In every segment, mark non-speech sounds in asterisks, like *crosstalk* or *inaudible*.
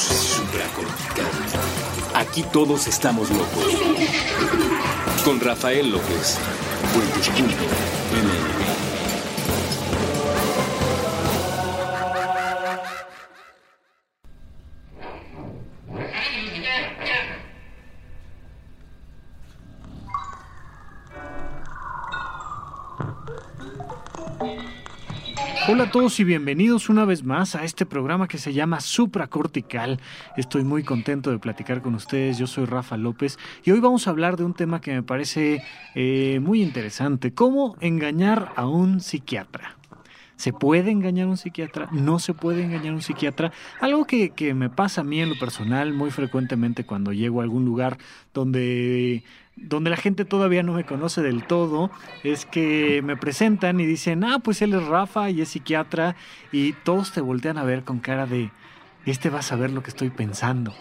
supracortical. Aquí todos estamos locos. Con Rafael López. Hola todos y bienvenidos una vez más a este programa que se llama Supracortical. Estoy muy contento de platicar con ustedes. Yo soy Rafa López y hoy vamos a hablar de un tema que me parece eh, muy interesante: cómo engañar a un psiquiatra. ¿Se puede engañar a un psiquiatra? ¿No se puede engañar a un psiquiatra? Algo que, que, me pasa a mí en lo personal muy frecuentemente cuando llego a algún lugar donde donde la gente todavía no me conoce del todo, es que me presentan y dicen, ah, pues él es Rafa y es psiquiatra, y todos te voltean a ver con cara de, este va a saber lo que estoy pensando.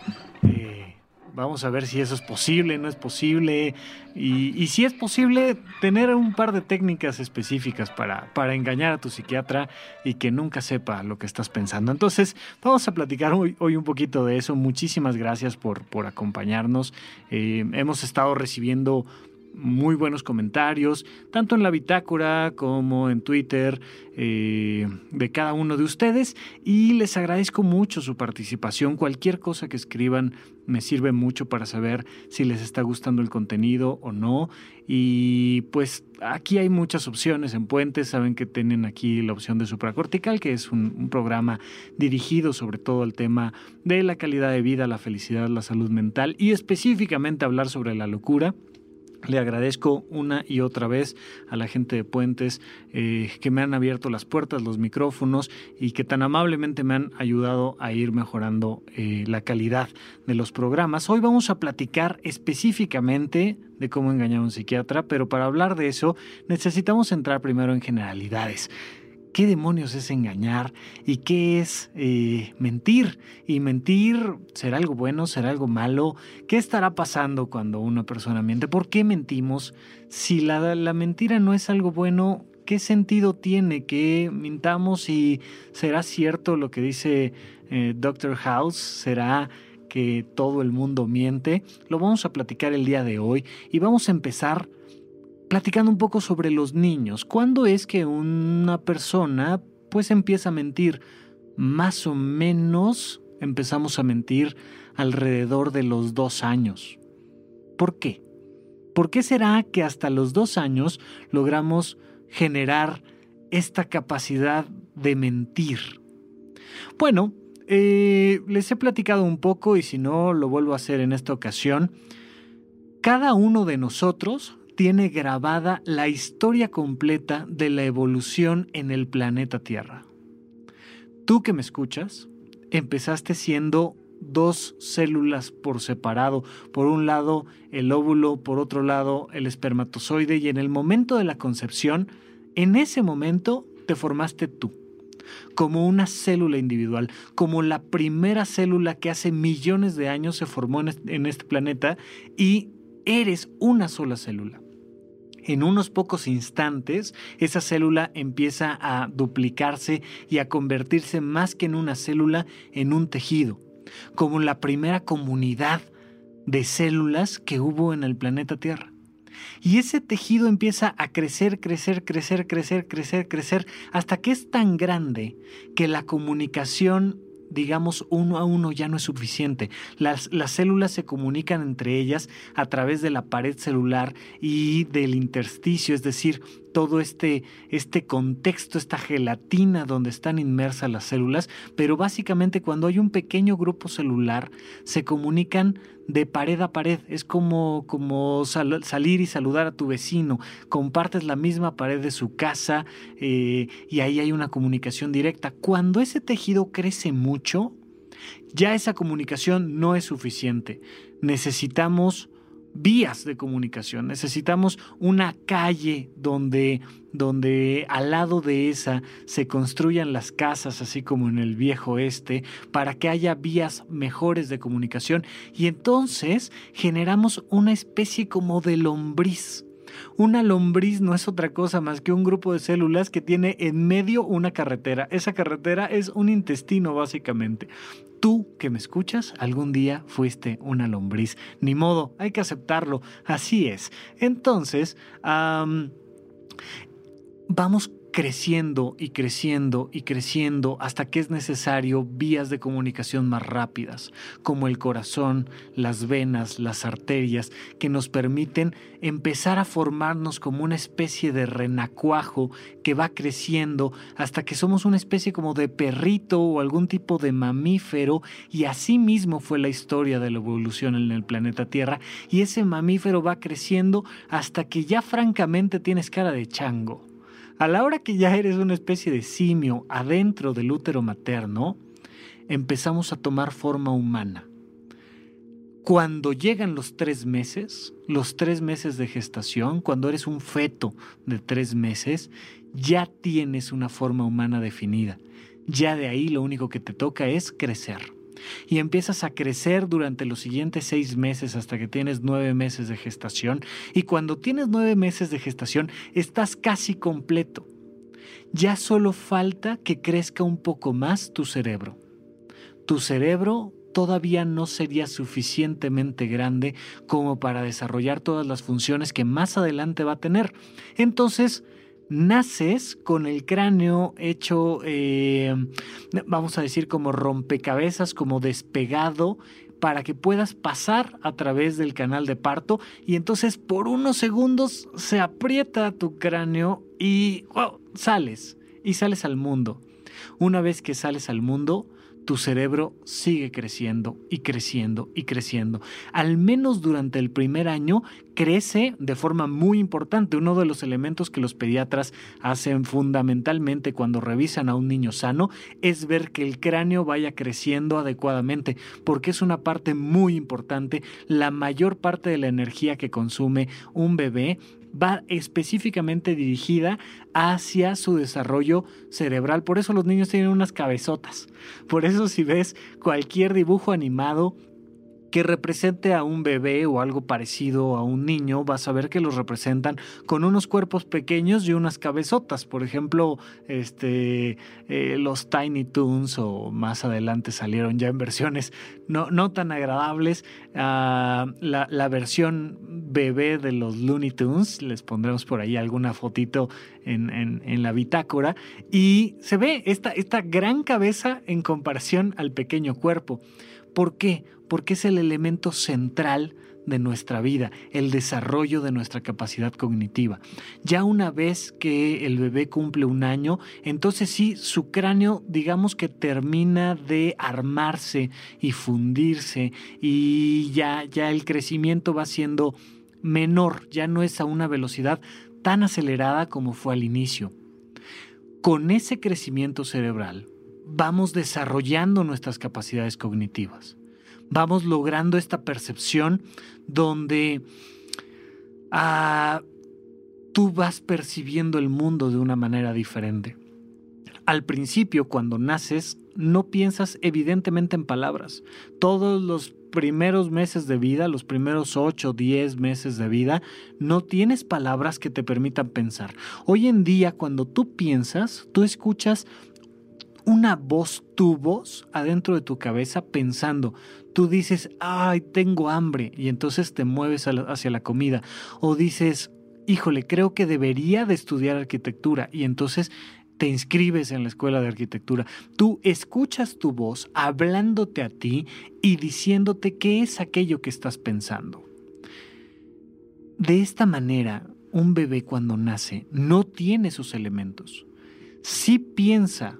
Eh, Vamos a ver si eso es posible, no es posible. Y, si es posible, tener un par de técnicas específicas para, para, engañar a tu psiquiatra y que nunca sepa lo que estás pensando. Entonces, vamos a platicar hoy, hoy un poquito de eso. Muchísimas gracias por, por acompañarnos. Eh, hemos estado recibiendo muy buenos comentarios, tanto en la bitácora como en Twitter eh, de cada uno de ustedes y les agradezco mucho su participación. Cualquier cosa que escriban me sirve mucho para saber si les está gustando el contenido o no. Y pues aquí hay muchas opciones en Puentes. Saben que tienen aquí la opción de supracortical, que es un, un programa dirigido sobre todo al tema de la calidad de vida, la felicidad, la salud mental y específicamente hablar sobre la locura. Le agradezco una y otra vez a la gente de Puentes eh, que me han abierto las puertas, los micrófonos y que tan amablemente me han ayudado a ir mejorando eh, la calidad de los programas. Hoy vamos a platicar específicamente de cómo engañar a un psiquiatra, pero para hablar de eso necesitamos entrar primero en generalidades qué demonios es engañar y qué es eh, mentir. Y mentir será algo bueno, será algo malo. ¿Qué estará pasando cuando una persona miente? ¿Por qué mentimos? Si la, la mentira no es algo bueno, ¿qué sentido tiene que mintamos y será cierto lo que dice eh, Dr. House? ¿Será que todo el mundo miente? Lo vamos a platicar el día de hoy y vamos a empezar platicando un poco sobre los niños. ¿Cuándo es que una persona pues empieza a mentir? Más o menos empezamos a mentir alrededor de los dos años. ¿Por qué? ¿Por qué será que hasta los dos años logramos generar esta capacidad de mentir? Bueno, eh, les he platicado un poco y si no lo vuelvo a hacer en esta ocasión. Cada uno de nosotros tiene grabada la historia completa de la evolución en el planeta Tierra. Tú que me escuchas, empezaste siendo dos células por separado, por un lado el óvulo, por otro lado el espermatozoide y en el momento de la concepción, en ese momento te formaste tú como una célula individual, como la primera célula que hace millones de años se formó en este planeta y eres una sola célula en unos pocos instantes esa célula empieza a duplicarse y a convertirse más que en una célula en un tejido, como la primera comunidad de células que hubo en el planeta Tierra. Y ese tejido empieza a crecer, crecer, crecer, crecer, crecer, crecer, hasta que es tan grande que la comunicación digamos, uno a uno ya no es suficiente. Las, las, células se comunican entre ellas a través de la pared celular y del intersticio, es decir, todo este, este contexto, esta gelatina donde están inmersas las células, pero básicamente cuando hay un pequeño grupo celular se comunican de pared a pared, es como, como salir y saludar a tu vecino, compartes la misma pared de su casa eh, y ahí hay una comunicación directa. Cuando ese tejido crece mucho, ya esa comunicación no es suficiente. Necesitamos vías de comunicación, necesitamos una calle donde, donde al lado de esa se construyan las casas, así como en el viejo este, para que haya vías mejores de comunicación. Y entonces generamos una especie como de lombriz Una lombriz no es otra cosa más que un grupo de células que tiene en medio una carretera. Esa carretera es un intestino básicamente. Tú que me escuchas, algún día fuiste una lombriz. Ni modo, hay que aceptarlo. Así es. Entonces, vamos creciendo y creciendo y creciendo hasta que es necesario vías de comunicación más rápidas, como el corazón, las venas, las arterias, que nos permiten empezar a formarnos como una especie de renacuajo que va creciendo hasta que somos una especie como de perrito o algún tipo de mamífero y así mismo fue la historia de la evolución en el planeta Tierra y ese mamífero va creciendo hasta que ya francamente tienes cara de chango. A la hora que ya eres una especie de simio adentro del útero materno, empezamos a tomar forma humana. Cuando llegan los tres meses, los tres meses de gestación, cuando eres un feto de tres meses, ya tienes una forma humana definida. Ya de ahí lo único que te toca es crecer y empiezas a crecer durante los siguientes seis meses hasta que tienes nueve meses de gestación y cuando tienes nueve meses de gestación estás casi completo. Ya solo falta que crezca un poco más tu cerebro. Tu cerebro todavía no sería suficientemente grande como para desarrollar todas las funciones que más adelante va a tener. Entonces, naces con el cráneo hecho, eh, vamos a decir, como rompecabezas, como despegado, para que puedas pasar a través del canal de parto y entonces por unos segundos se aprieta tu cráneo y sales y sales al mundo. Una vez que sales al mundo, tu cerebro sigue creciendo y creciendo y creciendo. Al menos durante el primer año crece de forma muy importante. Uno de los elementos que los pediatras hacen fundamentalmente cuando revisan a un niño sano es ver que el cráneo vaya creciendo adecuadamente, porque es una parte muy importante. La mayor parte de la energía que consume un bebé va específicamente dirigida hacia su desarrollo cerebral. Por eso los niños tienen unas cabezotas. Por eso si ves cualquier dibujo animado que represente a un bebé o algo parecido a un niño, vas a ver que los representan con unos cuerpos pequeños y unas cabezotas. Por ejemplo, este, eh, los Tiny Toons o más adelante salieron ya en versiones no, no tan agradables. Ah, la, versión bebé de los Looney Tunes, les pondremos por ahí alguna fotito en, en la bitácora, y se ve esta, esta gran cabeza en comparación al pequeño cuerpo. ¿Por qué? Porque es el elemento central de nuestra vida, el desarrollo de nuestra capacidad cognitiva. Ya una vez que el bebé cumple un año, entonces sí, su cráneo digamos que termina de armarse y fundirse y ya, ya el crecimiento va siendo menor, ya no es a una velocidad tan acelerada como fue al inicio. Con ese crecimiento cerebral, vamos desarrollando nuestras capacidades cognitivas. Vamos logrando esta percepción donde ah, tú vas percibiendo el mundo de una manera diferente. Al principio, cuando naces, no piensas evidentemente en palabras. Todos los primeros meses de vida, los primeros 8 o 10 meses de vida, no tienes palabras que te permitan pensar. Hoy en día, cuando tú piensas, tú escuchas una voz, tu voz, adentro de tu cabeza pensando. Tú dices, ay, tengo hambre, y entonces te mueves hacia la comida. O dices, híjole, creo que debería de estudiar arquitectura, y entonces te inscribes en la escuela de arquitectura. Tú escuchas tu voz hablándote a ti y diciéndote qué es aquello que estás pensando. De esta manera, un bebé cuando nace no tiene sus elementos. Sí piensa,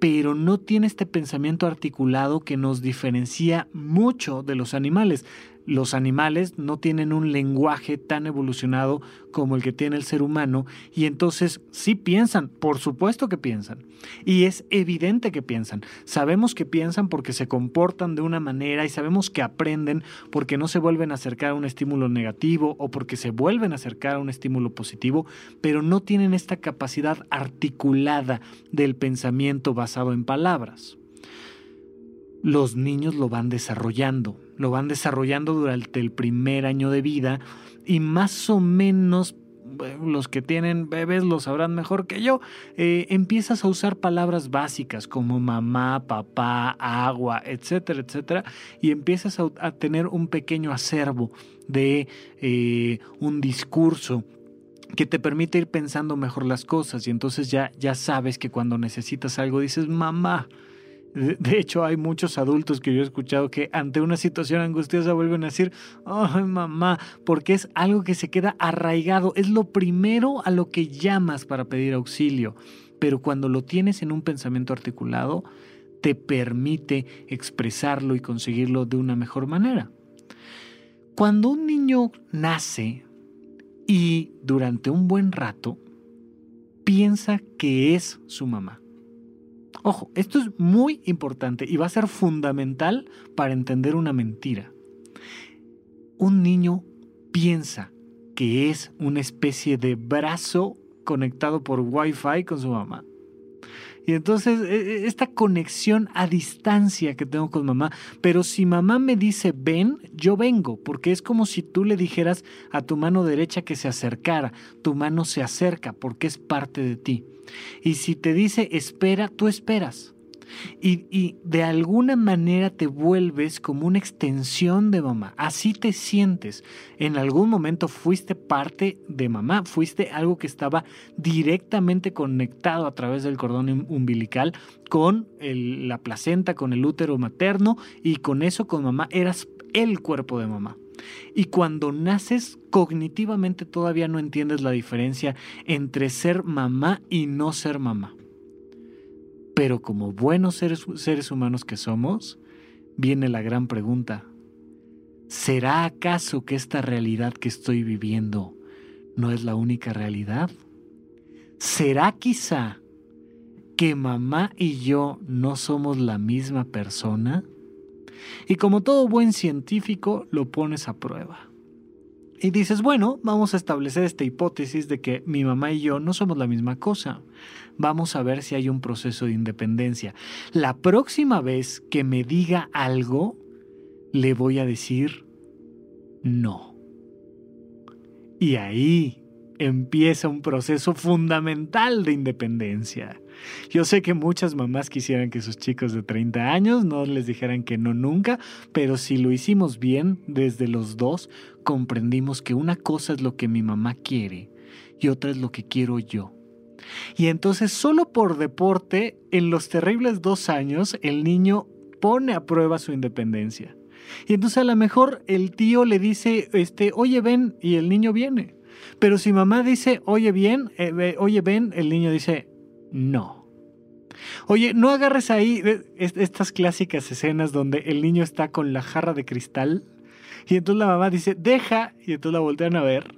pero no tiene este pensamiento articulado que nos diferencia mucho de los animales los animales no tienen un lenguaje tan evolucionado como el que tiene el ser humano y entonces sí piensan, por supuesto que piensan. Y es evidente que piensan. Sabemos que piensan porque se comportan de una manera y sabemos que aprenden porque no se vuelven a acercar a un estímulo negativo o porque se vuelven a acercar a un estímulo positivo, pero no tienen esta capacidad articulada del pensamiento basado en palabras. Los niños lo van desarrollando lo van desarrollando durante el primer año de vida y más o menos los que tienen bebés lo sabrán mejor que yo, eh, empiezas a usar palabras básicas como mamá, papá, agua, etcétera, etcétera, y empiezas a, tener un pequeño acervo de eh, un discurso que te permite ir pensando mejor las cosas. Y entonces ya, ya sabes que cuando necesitas algo dices mamá, de hecho, hay muchos adultos que yo he escuchado que ante una situación angustiosa vuelven a decir, ay mamá, porque es algo que se queda arraigado, es lo primero a lo que llamas para pedir auxilio, pero cuando lo tienes en un pensamiento articulado, te permite expresarlo y conseguirlo de una mejor manera. Cuando un niño nace y durante un buen rato piensa que es su mamá, Ojo, esto es muy importante y va a ser fundamental para entender una mentira. Un niño piensa que es una especie de brazo conectado por Wi-Fi con su mamá. Y entonces, e, e, esta conexión a distancia que tengo con mamá, pero si mamá me dice ven, yo vengo, porque es como si tú le dijeras a tu mano derecha que se acercara, tu mano se acerca porque es parte de ti. Y si te dice espera, tú esperas. Y, de alguna manera te vuelves como una extensión de mamá. Así te sientes. En algún momento fuiste parte de mamá, fuiste algo que estaba directamente conectado a través del cordón umbilical con la placenta, con el útero materno y con eso con mamá eras el cuerpo de mamá. Y cuando naces, cognitivamente todavía no entiendes la diferencia entre ser mamá y no ser mamá. Pero como buenos seres, seres humanos que somos, viene la gran pregunta. ¿Será acaso que esta realidad que estoy viviendo no es la única realidad? ¿Será quizá que mamá y yo no somos la misma persona? Y como todo buen científico, lo pones a prueba. Y dices, bueno, vamos a establecer esta hipótesis de que mi mamá y yo no somos la misma cosa. Vamos a ver si hay un proceso de independencia. La próxima vez que me diga algo, le voy a decir no. Y ahí empieza un proceso fundamental de independencia. Yo sé que muchas mamás quisieran que sus chicos de 30 años no les dijeran que no nunca, pero si lo hicimos bien desde los dos, comprendimos que una cosa es lo que mi mamá quiere y otra es lo que quiero yo. Y entonces solo por deporte, en los terribles dos años, el niño pone a prueba su independencia. Y entonces a lo mejor el tío le dice, este, oye, ven, y el niño viene. Pero si mamá dice, oye, bien, eh, oye, ven, el niño dice, no. Oye, no agarres ahí estas clásicas escenas donde el niño está con la jarra de cristal y entonces la mamá dice, deja, y entonces la voltean a ver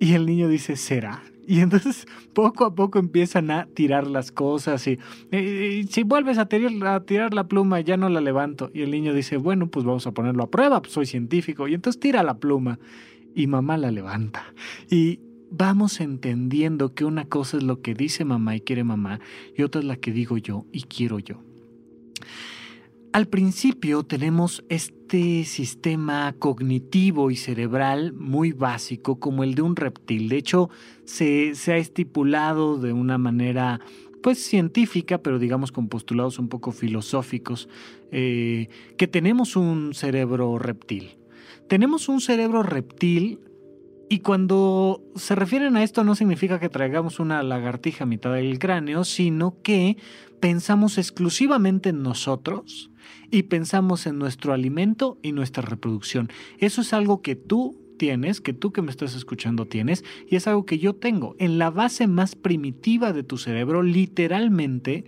y el niño dice, será. Y entonces poco a poco empiezan a tirar las cosas y, si vuelves a tirar, a tirar, la pluma ya no la levanto. Y el niño dice, bueno, pues vamos a ponerlo a prueba, pues soy científico. Y entonces tira la pluma y mamá la levanta. Y vamos entendiendo que una cosa es lo que dice mamá y quiere mamá y otra es la que digo yo y quiero yo. Al principio tenemos este sistema cognitivo y cerebral muy básico como el de un reptil. De hecho, se, ha estipulado de una manera pues científica, pero digamos con postulados un poco filosóficos, eh, que tenemos un cerebro reptil. Tenemos un cerebro reptil y cuando se refieren a esto no significa que traigamos una lagartija a mitad del cráneo, sino que pensamos exclusivamente en nosotros y pensamos en nuestro alimento y nuestra reproducción. Eso es algo que tú tienes, que tú que me estás escuchando tienes, y es algo que yo tengo. En la base más primitiva de tu cerebro, literalmente,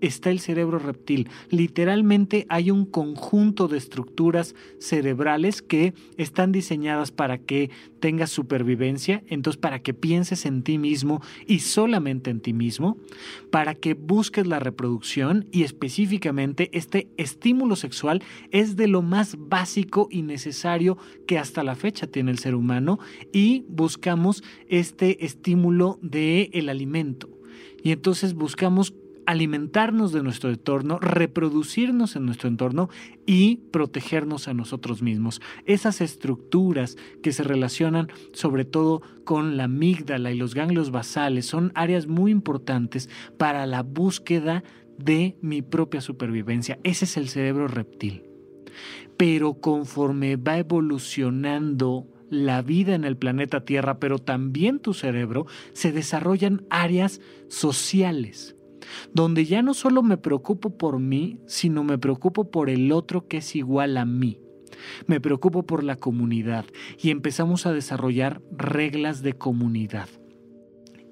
está el cerebro reptil. Literalmente hay un conjunto de estructuras cerebrales que están diseñadas para que tengas supervivencia, entonces para que pienses en ti mismo y solamente en ti mismo, para que busques la reproducción y específicamente este estímulo sexual es de lo más básico y necesario que hasta la fecha tiene el ser humano y buscamos este estímulo de el alimento. Y entonces buscamos alimentarnos de nuestro entorno, reproducirnos en nuestro entorno y protegernos a nosotros mismos. Esas estructuras que se relacionan sobre todo con la amígdala y los ganglios basales son áreas muy importantes para la búsqueda de mi propia supervivencia. Ese es el cerebro reptil. Pero conforme va evolucionando la vida en el planeta Tierra, pero también tu cerebro, se desarrollan áreas sociales, donde ya no solo me preocupo por mí, sino me preocupo por el otro que es igual a mí. Me preocupo por la comunidad y empezamos a desarrollar reglas de comunidad.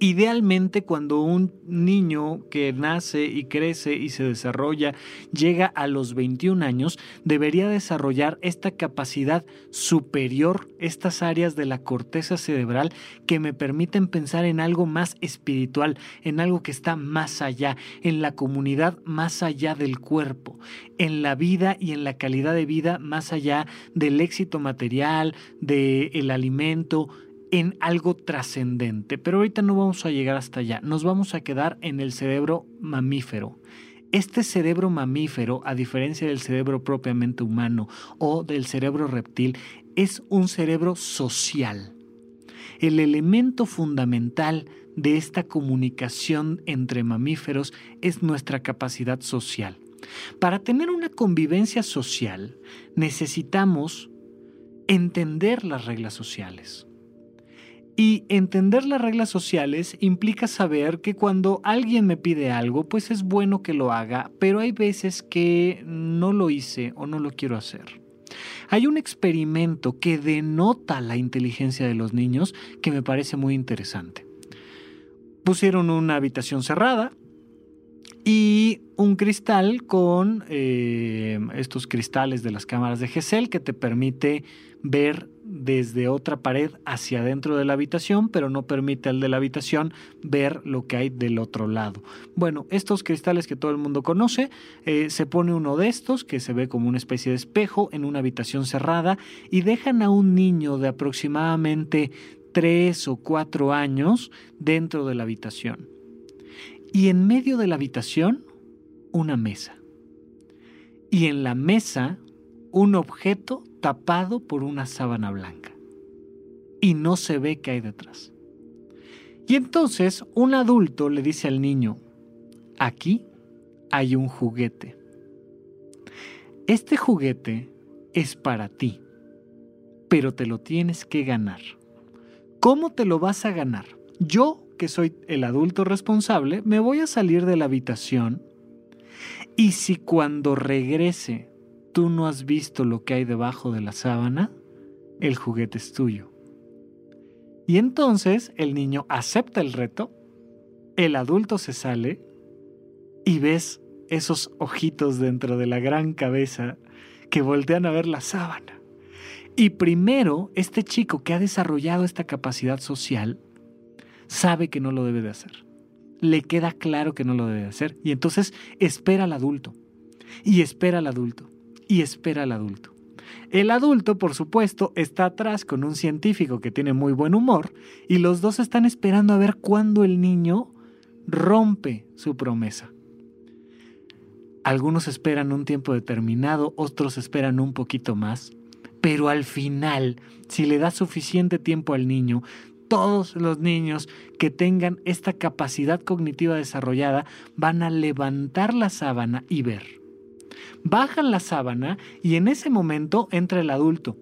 Idealmente cuando un niño que nace y crece y se desarrolla llega a los 21 años, debería desarrollar esta capacidad superior, estas áreas de la corteza cerebral que me permiten pensar en algo más espiritual, en algo que está más allá, en la comunidad más allá del cuerpo, en la vida y en la calidad de vida más allá del éxito material, del alimento, en algo trascendente. Pero ahorita no vamos a llegar hasta allá, nos vamos a quedar en el cerebro mamífero. Este cerebro mamífero, a diferencia del cerebro propiamente humano o del cerebro reptil, es un cerebro social. El elemento fundamental de esta comunicación entre mamíferos es nuestra capacidad social. Para tener una convivencia social necesitamos entender las reglas sociales. Y entender las reglas sociales implica saber que cuando alguien me pide algo, pues es bueno que lo haga, pero hay veces que no lo hice o no lo quiero hacer. Hay un experimento que denota la inteligencia de los niños que me parece muy interesante. Pusieron una habitación cerrada y un cristal con eh, estos cristales de las cámaras de GESEL que te permite ver desde otra pared hacia adentro de la habitación, pero no permite al de la habitación ver lo que hay del otro lado. Bueno, estos cristales que todo el mundo conoce, eh, se pone uno de estos que se ve como una especie de espejo en una habitación cerrada y dejan a un niño de aproximadamente tres o cuatro años dentro de la habitación. Y en medio de la habitación, una mesa. Y en la mesa, un objeto tapado por una sábana blanca. Y no se ve qué hay detrás. Y entonces un adulto le dice al niño, aquí hay un juguete. Este juguete es para ti, pero te lo tienes que ganar. ¿Cómo te lo vas a ganar? Yo, que soy el adulto responsable, me voy a salir de la habitación y si cuando regrese tú no has visto lo que hay debajo de la sábana, el juguete es tuyo. Y entonces el niño acepta el reto, el adulto se sale y ves esos ojitos dentro de la gran cabeza que voltean a ver la sábana. Y primero, este chico que ha desarrollado esta capacidad social sabe que no lo debe de hacer. Le queda claro que no lo debe de hacer. Y entonces espera al adulto. Y espera al adulto y espera al adulto. El adulto, por supuesto, está atrás con un científico que tiene muy buen humor y los dos están esperando a ver cuándo el niño rompe su promesa. Algunos esperan un tiempo determinado, otros esperan un poquito más, pero al final, si le da suficiente tiempo al niño, todos los niños que tengan esta capacidad cognitiva desarrollada van a levantar la sábana y ver bajan la sábana y en ese momento entra el adulto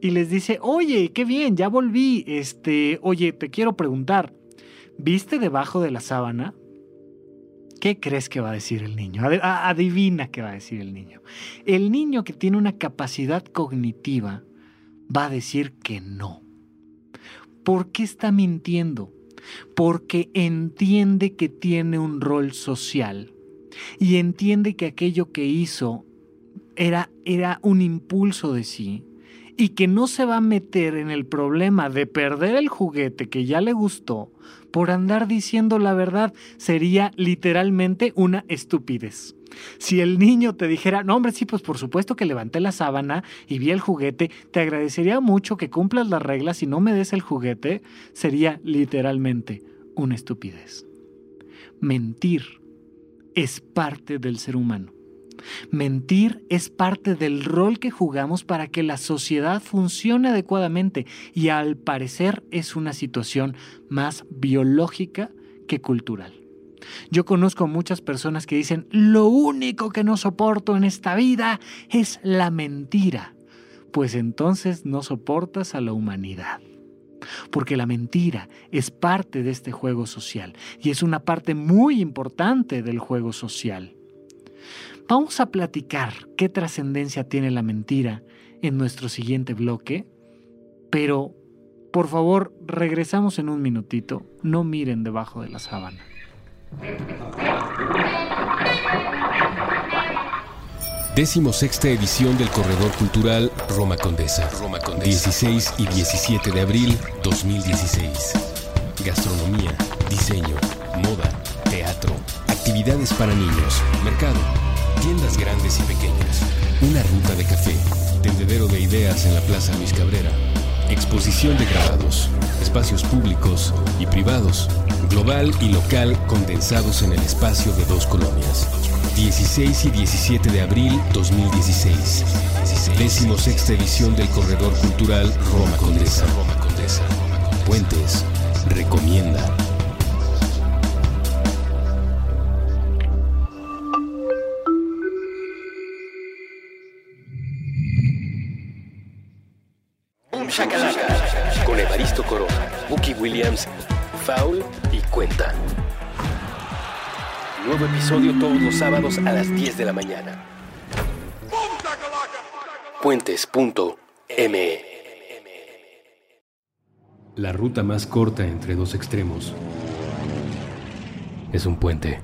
y les dice, oye, qué bien, ya volví, este, oye, te quiero preguntar, ¿viste debajo de la sábana? ¿Qué crees que va a decir el niño? Adivina qué va a decir el niño. El niño que tiene una capacidad cognitiva va a decir que no. ¿Por qué está mintiendo? Porque entiende que tiene un rol social y entiende que aquello que hizo era, era un impulso de sí y que no se va a meter en el problema de perder el juguete que ya le gustó por andar diciendo la verdad sería literalmente una estupidez. Si el niño te dijera, no hombre, sí, pues por supuesto que levanté la sábana y vi el juguete, te agradecería mucho que cumplas las reglas y no me des el juguete, sería literalmente una estupidez. Mentir es parte del ser humano. Mentir es parte del rol que jugamos para que la sociedad funcione adecuadamente y al parecer es una situación más biológica que cultural. Yo conozco muchas personas que dicen, lo único que no soporto en esta vida es la mentira. Pues entonces no soportas a la humanidad. Porque la mentira es parte de este juego social y es una parte muy importante del juego social. Vamos a platicar qué trascendencia tiene la mentira en nuestro siguiente bloque, pero por favor regresamos en un minutito, no miren debajo de la sábana. Décimo sexta edición del Corredor Cultural Roma Condesa. Roma Condesa. 16 y 17 de abril 2016. Gastronomía, diseño, moda, teatro, actividades para niños, mercado tiendas grandes y pequeñas, una ruta de café, tendedero de ideas en la Plaza Luis Cabrera, exposición de grabados, espacios públicos y privados, global y local condensados en el espacio de dos colonias. 16 y 17 de abril 2016. Décimo sexta edición del Corredor Cultural. Roma Condesa. Puentes. Recomienda. Con Evaristo Corona, Bucky Williams, Foul y Cuenta. Nuevo episodio todos los sábados a las 10 de la mañana. Puentes.me La ruta más corta entre dos extremos es un puente.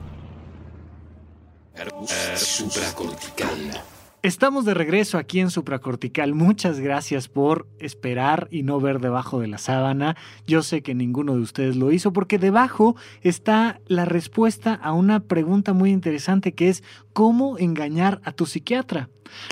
Supracortical. Estamos de regreso aquí en Supracortical. Muchas gracias por esperar y no ver debajo de la sábana. Yo sé que ninguno de ustedes lo hizo porque debajo está la respuesta a una pregunta muy interesante que es ¿cómo engañar a tu psiquiatra?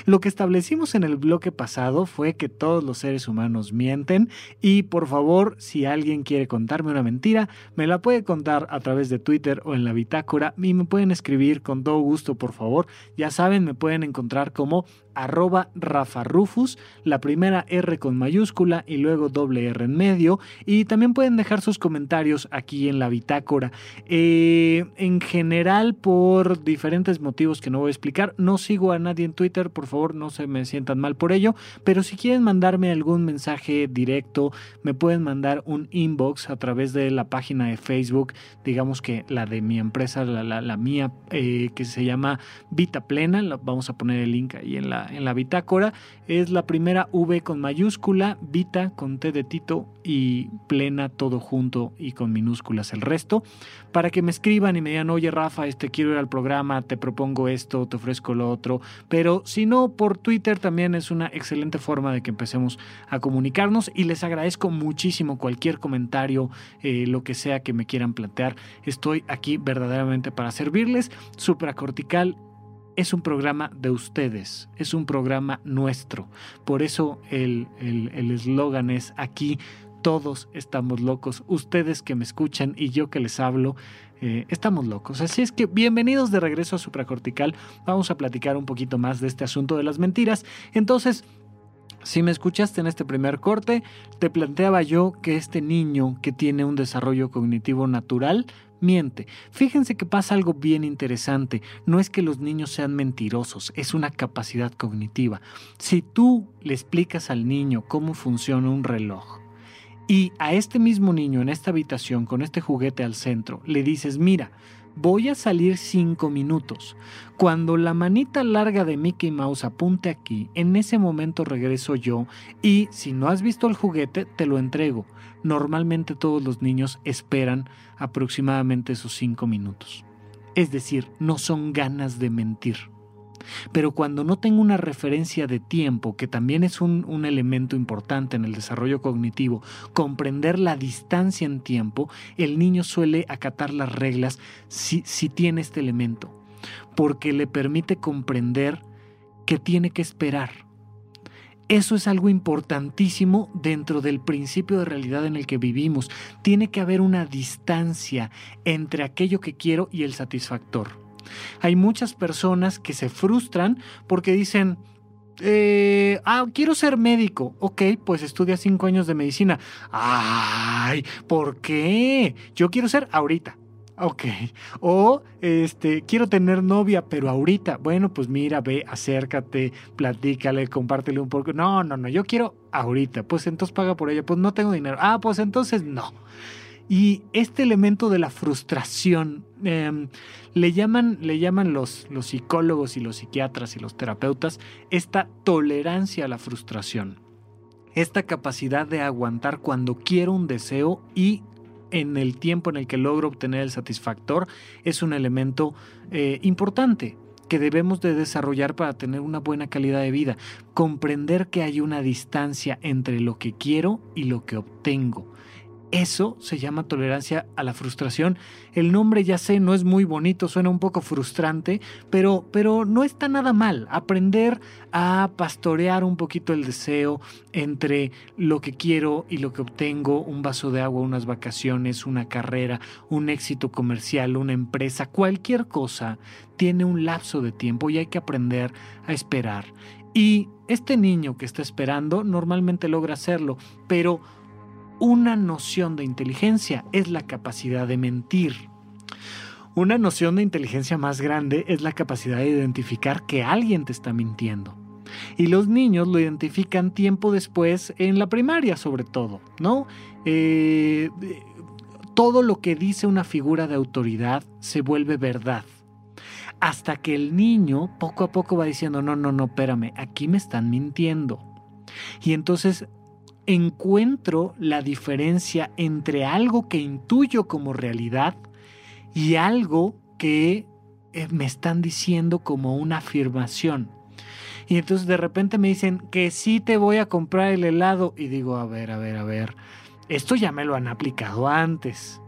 Lo que establecimos en el bloque pasado fue que todos los seres humanos mienten y por favor, si alguien quiere contarme una mentira, me la puede contar a través de Twitter o en la bitácora y me pueden escribir con todo gusto, por favor. Ya saben, me pueden encontrar como arroba Rafa Rufus, la primera R con mayúscula y luego doble R en medio. Y también pueden dejar sus comentarios aquí en la bitácora. Eh, en general, por diferentes motivos que no voy a explicar, no sigo a nadie en Twitter, por favor no se me sientan mal por ello, pero si quieren mandarme algún mensaje directo, me pueden mandar un inbox a través de la página de Facebook, digamos que la de mi empresa, la, mía, eh, que se llama Vita Plena, vamos a poner el link ahí en la, en la bitácora es la primera V con mayúscula, Vita con T de Tito y plena todo junto y con minúsculas el resto, para que me escriban y me digan, oye Rafa, este quiero ir al programa, te propongo esto, te ofrezco lo otro, pero si no, por Twitter también es una excelente forma de que empecemos a comunicarnos y les agradezco muchísimo cualquier comentario, eh, lo que sea que me quieran plantear, estoy aquí verdaderamente para servirles, supracortical es un programa de ustedes, es un programa nuestro. Por eso el eslogan es aquí todos estamos locos, ustedes que me escuchan y yo que les hablo, eh, estamos locos. Así es que bienvenidos de regreso a Supracortical. Vamos a platicar un poquito más de este asunto de las mentiras. Entonces, si me escuchaste en este primer corte, te planteaba yo que este niño que tiene un desarrollo cognitivo natural miente. Fíjense que pasa algo bien interesante. No es que los niños sean mentirosos, es una capacidad cognitiva. Si tú le explicas al niño cómo funciona un reloj, y a este mismo niño en esta habitación con este juguete al centro le dices, mira, voy a salir cinco minutos. Cuando la manita larga de Mickey Mouse apunte aquí, en ese momento regreso yo y si no has visto el juguete, te lo entrego. Normalmente todos los niños esperan aproximadamente esos cinco minutos. Es decir, no son ganas de mentir. Pero cuando no tengo una referencia de tiempo, que también es un, elemento importante en el desarrollo cognitivo, comprender la distancia en tiempo, el niño suele acatar las reglas si, si tiene este elemento, porque le permite comprender que tiene que esperar. Eso es algo importantísimo dentro del principio de realidad en el que vivimos. Tiene que haber una distancia entre aquello que quiero y el satisfactor. Hay muchas personas que se frustran porque dicen, eh, ah, quiero ser médico. Ok, pues estudia cinco años de medicina. Ay, ¿por qué? Yo quiero ser ahorita. Ok. O este, quiero tener novia, pero ahorita. Bueno, pues mira, ve, acércate, platícale, compártele un poco. No, no, no, yo quiero ahorita. Pues entonces paga por ella. Pues no tengo dinero. Ah, pues entonces no. Y este elemento de la frustración em, le llaman, le llaman los, los psicólogos y los psiquiatras y los terapeutas esta tolerancia a la frustración. Esta capacidad de aguantar cuando quiero un deseo y en el tiempo en el que logro obtener el satisfactor es un elemento eh, importante que debemos de desarrollar para tener una buena calidad de vida. Comprender que hay una distancia entre lo que quiero y lo que obtengo. Eso se llama tolerancia a la frustración. El nombre ya sé, no es muy bonito, suena un poco frustrante, pero, pero no está nada mal. Aprender a pastorear un poquito el deseo entre lo que quiero y lo que obtengo, un vaso de agua, unas vacaciones, una carrera, un éxito comercial, una empresa, cualquier cosa tiene un lapso de tiempo y hay que aprender a esperar. Y este niño que está esperando normalmente logra hacerlo, pero una noción de inteligencia es la capacidad de mentir. Una noción de inteligencia más grande es la capacidad de identificar que alguien te está mintiendo. Y los niños lo identifican tiempo después en la primaria sobre todo, ¿no? Eh, todo lo que dice una figura de autoridad se vuelve verdad. Hasta que el niño poco a poco va diciendo, no, no, no, espérame, aquí me están mintiendo. Y entonces encuentro la diferencia entre algo que intuyo como realidad y algo que eh, me están diciendo como una afirmación. Y entonces de repente me dicen que sí te voy a comprar el helado y digo, a ver, a ver, a ver, esto ya me lo han aplicado antes.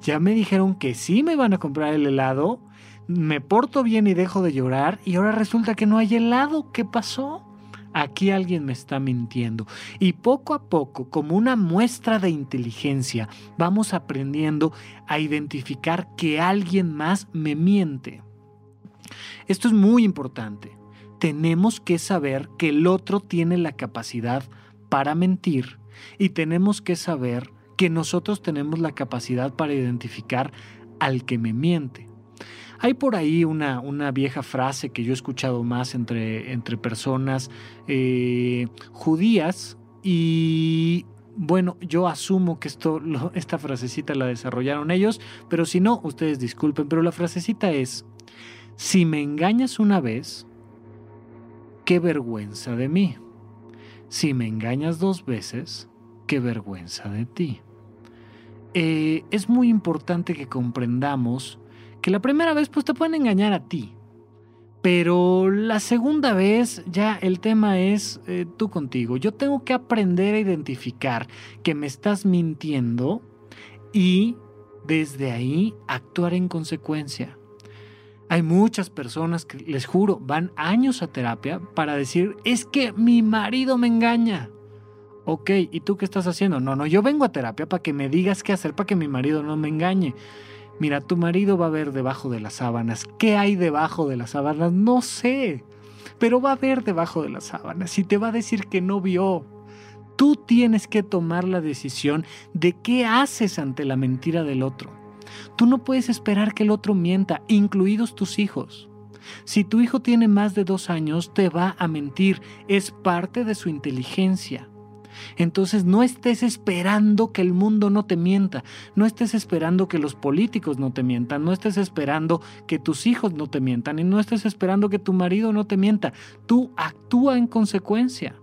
Ya me dijeron que sí me van a comprar el helado, me porto bien y dejo de llorar y ahora resulta que no hay helado. ¿Qué pasó? Aquí alguien me está mintiendo. Y poco a poco, como una muestra de inteligencia, vamos aprendiendo a identificar que alguien más me miente. Esto es muy importante. Tenemos que saber que el otro tiene la capacidad para mentir y tenemos que saber que nosotros tenemos la capacidad para identificar al que me miente. Hay por ahí una, una vieja frase que yo he escuchado más entre, entre personas eh, judías y bueno, yo asumo que esto, esta frasecita la desarrollaron ellos, pero si no, ustedes disculpen, pero la frasecita es, si me engañas una vez, qué vergüenza de mí. Si me engañas dos veces, qué vergüenza de ti. Eh, es muy importante que comprendamos que la primera vez pues te pueden engañar a ti. Pero la segunda vez ya el tema es eh, tú contigo. Yo tengo que aprender a identificar que me estás mintiendo y desde ahí actuar en consecuencia. Hay muchas personas que, les juro, van años a terapia para decir, es que mi marido me engaña. Ok, ¿y tú qué estás haciendo? No, no, yo vengo a terapia para que me digas qué hacer para que mi marido no me engañe. Mira, tu marido va a ver debajo de las sábanas. ¿Qué hay debajo de las sábanas? No sé. Pero va a ver debajo de las sábanas y te va a decir que no vio. Tú tienes que tomar la decisión de qué haces ante la mentira del otro. Tú no puedes esperar que el otro mienta, incluidos tus hijos. Si tu hijo tiene más de dos años, te va a mentir. Es parte de su inteligencia. Entonces no estés esperando que el mundo no te mienta, no estés esperando que los políticos no te mientan, no estés esperando que tus hijos no te mientan y no estés esperando que tu marido no te mienta. Tú actúa en consecuencia.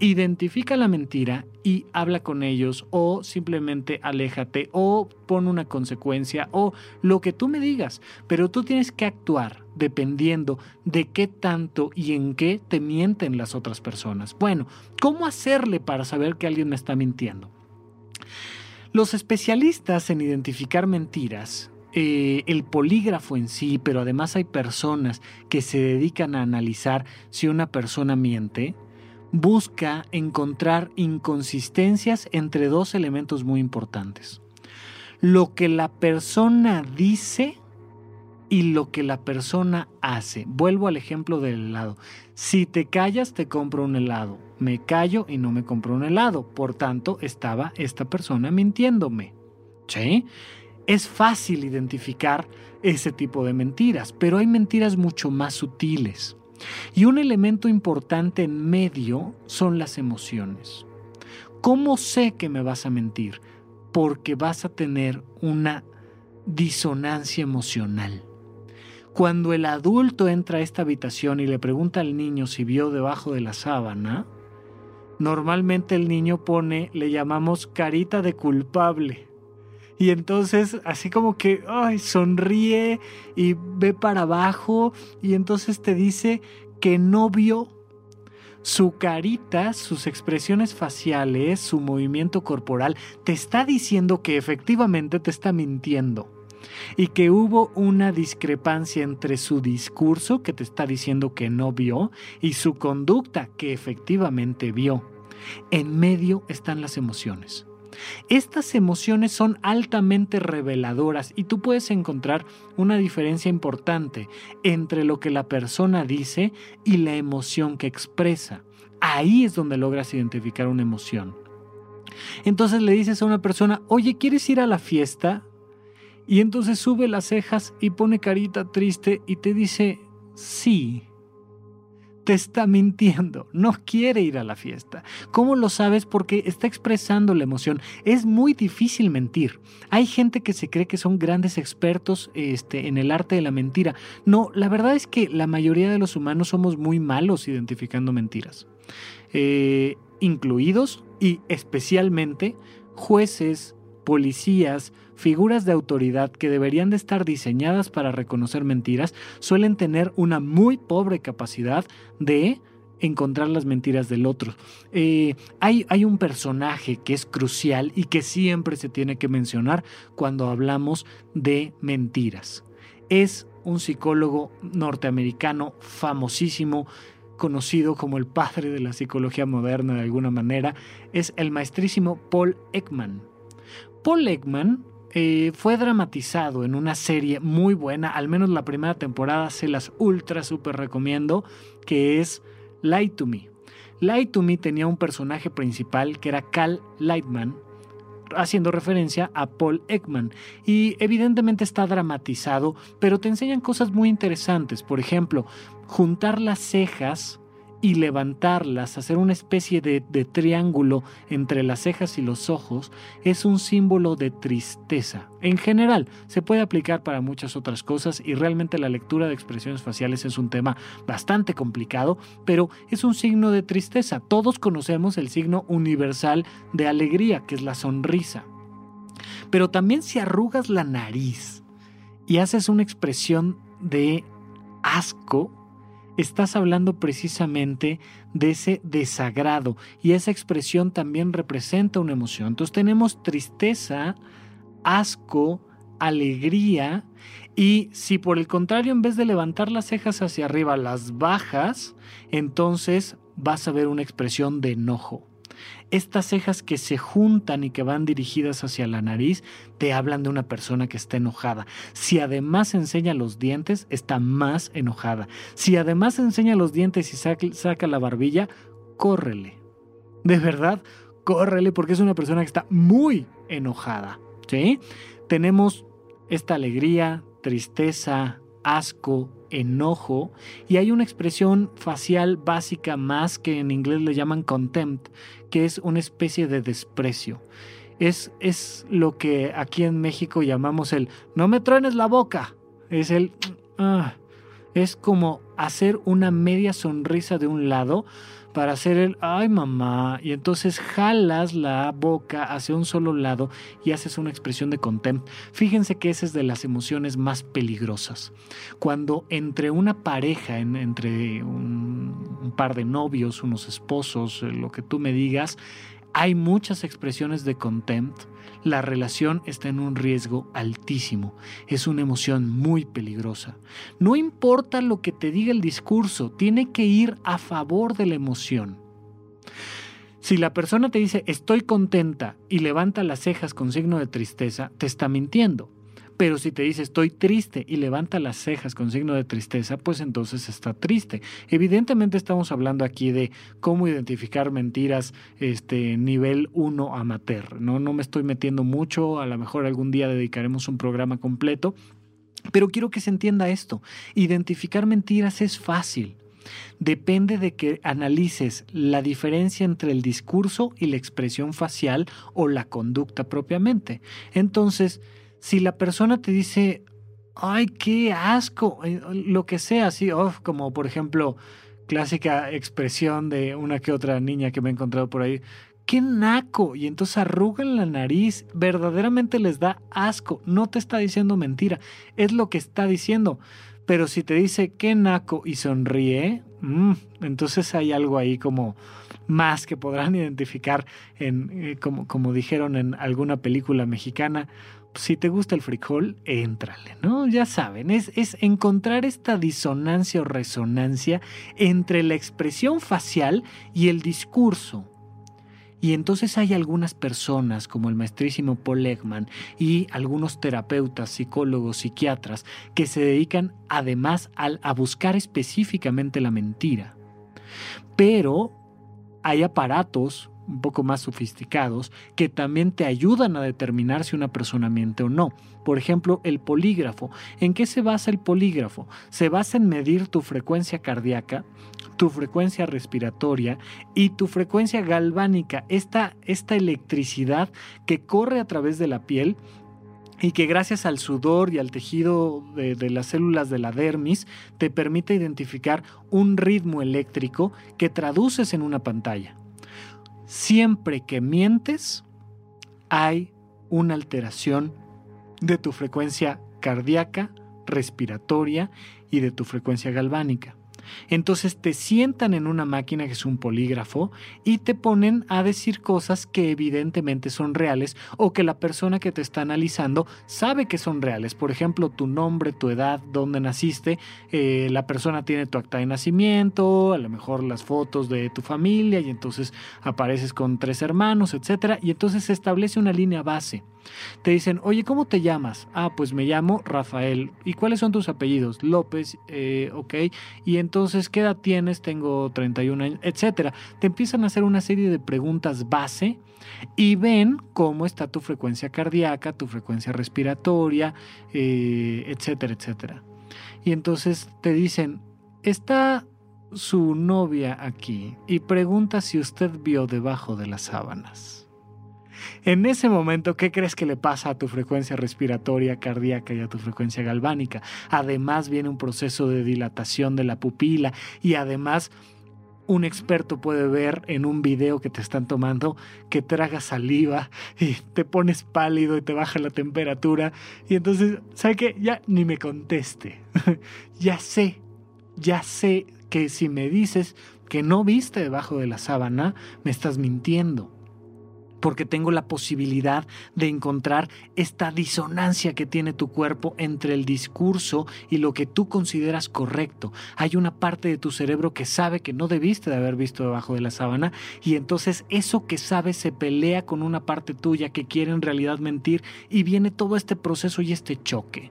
Identifica la mentira y habla con ellos o simplemente aléjate o pon una consecuencia o lo que tú me digas, pero tú tienes que actuar dependiendo de qué tanto y en qué te mienten las otras personas. Bueno, ¿cómo hacerle para saber que alguien me está mintiendo? Los especialistas en identificar mentiras, eh, el polígrafo en sí, pero además hay personas que se dedican a analizar si una persona miente, busca encontrar inconsistencias entre dos elementos muy importantes. Lo que la persona dice y lo que la persona hace. Vuelvo al ejemplo del helado. Si te callas, te compro un helado. Me callo y no me compro un helado. Por tanto, estaba esta persona mintiéndome. Es fácil identificar ese tipo de mentiras, pero hay mentiras mucho más sutiles. Y un elemento importante en medio son las emociones. ¿Cómo sé que me vas a mentir? Porque vas a tener una disonancia emocional. Cuando el adulto entra a esta habitación y le pregunta al niño si vio debajo de la sábana, normalmente el niño pone, le llamamos carita de culpable. Y entonces así como que sonríe y ve para abajo y entonces te dice que no vio su carita, sus expresiones faciales, su movimiento corporal, te está diciendo que efectivamente te está mintiendo y que hubo una discrepancia entre su discurso, que te está diciendo que no vio, y su conducta, que efectivamente vio. En medio están las emociones. Estas emociones son altamente reveladoras y tú puedes encontrar una diferencia importante entre lo que la persona dice y la emoción que expresa. Ahí es donde logras identificar una emoción. Entonces le dices a una persona, oye, ¿quieres ir a la fiesta? Y entonces sube las cejas y pone carita triste y te dice, sí, te está mintiendo, no quiere ir a la fiesta. ¿Cómo lo sabes? Porque está expresando la emoción. Es muy difícil mentir. Hay gente que se cree que son grandes expertos este, en el arte de la mentira. No, la verdad es que la mayoría de los humanos somos muy malos identificando mentiras. Eh, incluidos y especialmente jueces, policías, figuras de autoridad que deberían de estar diseñadas para reconocer mentiras, suelen tener una muy pobre capacidad de encontrar las mentiras del otro. Eh, hay, hay, un personaje que es crucial y que siempre se tiene que mencionar cuando hablamos de mentiras. Es un psicólogo norteamericano famosísimo, conocido como el padre de la psicología moderna de alguna manera, es el maestrísimo Paul Ekman. Paul Ekman eh, fue dramatizado en una serie muy buena, al menos la primera temporada se las ultra super recomiendo, que es Light to Me. Light to Me tenía un personaje principal que era Cal Lightman, haciendo referencia a Paul Ekman. Y evidentemente está dramatizado, pero te enseñan cosas muy interesantes. Por ejemplo, juntar las cejas y levantarlas, hacer una especie de, triángulo entre las cejas y los ojos, es un símbolo de tristeza. En general, se puede aplicar para muchas otras cosas y realmente la lectura de expresiones faciales es un tema bastante complicado, pero es un signo de tristeza. Todos conocemos el signo universal de alegría, que es la sonrisa. Pero también si arrugas la nariz y haces una expresión de asco, estás hablando precisamente de ese desagrado y esa expresión también representa una emoción. Entonces tenemos tristeza, asco, alegría y si por el contrario en vez de levantar las cejas hacia arriba las bajas, entonces vas a ver una expresión de enojo. Estas cejas que se juntan y que van dirigidas hacia la nariz te hablan de una persona que está enojada. Si además enseña los dientes, está más enojada. Si además enseña los dientes y saca, la barbilla, córrele. De verdad, córrele porque es una persona que está muy enojada. ¿sí? Tenemos esta alegría, tristeza, asco, enojo y hay una expresión facial básica más que en inglés le llaman contempt, que es una especie de desprecio. Es, es lo que aquí en México llamamos el no me truenes la boca. Es el... Ah, es como hacer una media sonrisa de un lado para hacer el ay mamá y entonces jalas la boca hacia un solo lado y haces una expresión de contempt. Fíjense que esa es de las emociones más peligrosas. Cuando entre una pareja, entre un, un par de novios, unos esposos, lo que tú me digas, hay muchas expresiones de contempt, la relación está en un riesgo altísimo. Es una emoción muy peligrosa. No importa lo que te diga el discurso, tiene que ir a favor de la emoción. Si la persona te dice estoy contenta y levanta las cejas con signo de tristeza, te está mintiendo. Pero si te dice estoy triste y levanta las cejas con signo de tristeza, pues entonces está triste. Evidentemente estamos hablando aquí de cómo identificar mentiras este nivel 1 amateur. ¿no? no me estoy metiendo mucho, a lo mejor algún día dedicaremos un programa completo, pero quiero que se entienda esto. Identificar mentiras es fácil. Depende de que analices la diferencia entre el discurso y la expresión facial o la conducta propiamente. Entonces, si la persona te dice, ay, qué asco, eh, lo que sea, así, como por ejemplo, clásica expresión de una que otra niña que me he encontrado por ahí, qué naco, y entonces arrugan la nariz, verdaderamente les da asco, no te está diciendo mentira, es lo que está diciendo. Pero si te dice qué naco y sonríe, mm, entonces hay algo ahí como más que podrán *laughs* identificar en, eh, como, como dijeron en alguna película mexicana, si te gusta el frijol, éntrale, ¿no? Ya saben, es, es encontrar esta disonancia o resonancia entre la expresión facial y el discurso. Y entonces hay algunas personas, como el maestrísimo Paul Ekman y algunos terapeutas, psicólogos, psiquiatras, que se dedican además a buscar específicamente la mentira. Pero hay aparatos un poco más sofisticados que también te ayudan a determinar si una persona miente o no. Por ejemplo, el polígrafo. ¿En qué se basa el polígrafo? Se basa en medir tu frecuencia cardíaca, tu frecuencia respiratoria y tu frecuencia galvánica, esta, esta electricidad que corre a través de la piel y que gracias al sudor y al tejido de, de, las células de la dermis te permite identificar un ritmo eléctrico que traduces en una pantalla. Siempre que mientes, hay una alteración de tu frecuencia cardíaca, respiratoria y de tu frecuencia galvánica. Entonces te sientan en una máquina que es un polígrafo y te ponen a decir cosas que evidentemente son reales o que la persona que te está analizando sabe que son reales. Por ejemplo, tu nombre, tu edad, dónde naciste, eh, la persona tiene tu acta de nacimiento, a lo mejor las fotos de tu familia y entonces apareces con tres hermanos, etc. Y entonces se establece una línea base. Te dicen, oye, ¿cómo te llamas? Ah, pues me llamo Rafael. ¿Y cuáles son tus apellidos? López, eh, ok. Y entonces, ¿qué edad tienes? Tengo 31 años, etcétera. Te empiezan a hacer una serie de preguntas base y ven cómo está tu frecuencia cardíaca, tu frecuencia respiratoria, eh, etcétera, etcétera. Y entonces te dicen, está su novia aquí y pregunta si usted vio debajo de las sábanas. En ese momento, ¿qué crees que le pasa a tu frecuencia respiratoria cardíaca y a tu frecuencia galvánica? Además viene un proceso de dilatación de la pupila y además un experto puede ver en un video que te están tomando que tragas saliva y te pones pálido y te baja la temperatura y entonces, ¿sabe qué? Ya ni me conteste. *laughs* ya sé, ya sé que si me dices que no viste debajo de la sábana, me estás mintiendo porque tengo la posibilidad de encontrar esta disonancia que tiene tu cuerpo entre el discurso y lo que tú consideras correcto. Hay una parte de tu cerebro que sabe que no debiste de haber visto debajo de la sábana y entonces eso que sabe se pelea con una parte tuya que quiere en realidad mentir y viene todo este proceso y este choque.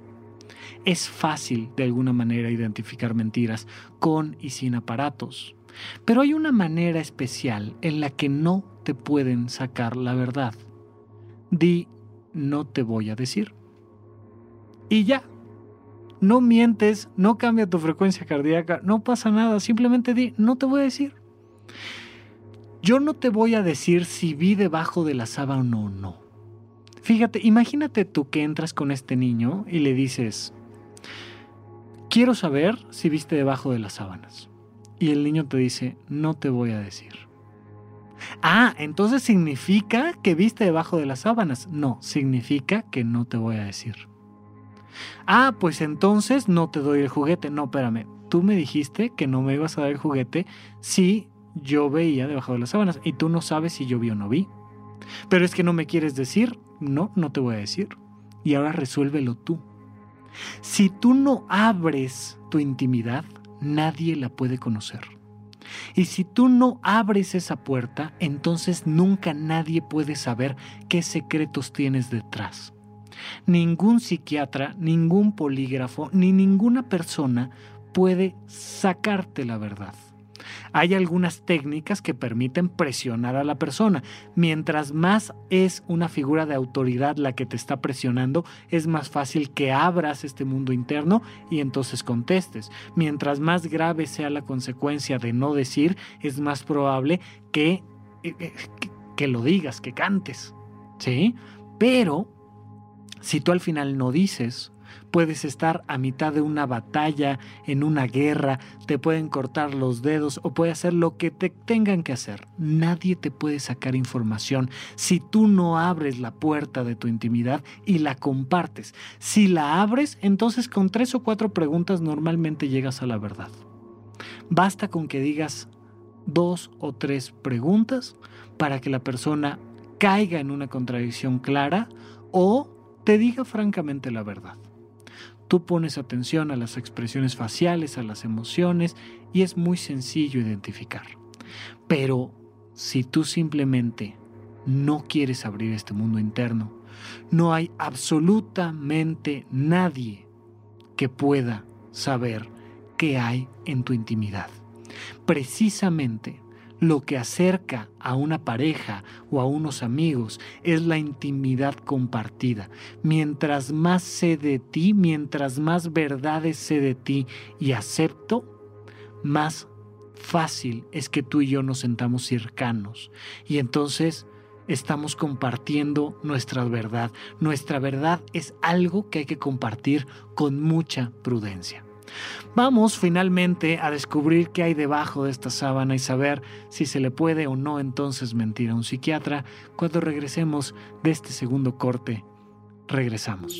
Es fácil de alguna manera identificar mentiras con y sin aparatos. Pero hay una manera especial en la que no te pueden sacar la verdad. Di, no te voy a decir. Y ya. No mientes, no cambia tu frecuencia cardíaca, no pasa nada, simplemente di, no te voy a decir. Yo no te voy a decir si vi debajo de la sábana o no. Fíjate, imagínate tú que entras con este niño y le dices, quiero saber si viste debajo de las sábanas. Y el niño te dice, no te voy a decir. Ah, entonces significa que viste debajo de las sábanas. No, significa que no te voy a decir. Ah, pues entonces no te doy el juguete. No, espérame. Tú me dijiste que no me ibas a dar el juguete si yo veía debajo de las sábanas y tú no sabes si yo vi o no vi. Pero es que no me quieres decir. No, no te voy a decir. Y ahora resuélvelo tú. Si tú no abres tu intimidad, nadie la puede conocer. Y si tú no abres esa puerta, entonces nunca nadie puede saber qué secretos tienes detrás. Ningún psiquiatra, ningún polígrafo, ni ninguna persona puede sacarte la verdad. Hay algunas técnicas que permiten presionar a la persona. Mientras más es una figura de autoridad la que te está presionando, es más fácil que abras este mundo interno y entonces contestes. Mientras más grave sea la consecuencia de no decir, es más probable que, eh, eh, que, lo digas, que cantes. ¿Sí? Pero si tú al final no dices, puedes estar a mitad de una batalla, en una guerra, te pueden cortar los dedos o puede hacer lo que te tengan que hacer. Nadie te puede sacar información si tú no abres la puerta de tu intimidad y la compartes. Si la abres, entonces con tres o cuatro preguntas normalmente llegas a la verdad. Basta con que digas dos o tres preguntas para que la persona caiga en una contradicción clara o te diga francamente la verdad. Tú pones atención a las expresiones faciales, a las emociones y es muy sencillo identificar. Pero si tú simplemente no quieres abrir este mundo interno, no hay absolutamente nadie que pueda saber qué hay en tu intimidad. Precisamente lo que acerca a una pareja o a unos amigos es la intimidad compartida. Mientras más sé de ti, mientras más verdades sé de ti y acepto, más fácil es que tú y yo nos sentamos cercanos. Y entonces estamos compartiendo nuestra verdad. Nuestra verdad es algo que hay que compartir con mucha prudencia. Vamos finalmente a descubrir qué hay debajo de esta sábana y saber si se le puede o no entonces mentir a un psiquiatra cuando regresemos de este segundo corte. Regresamos.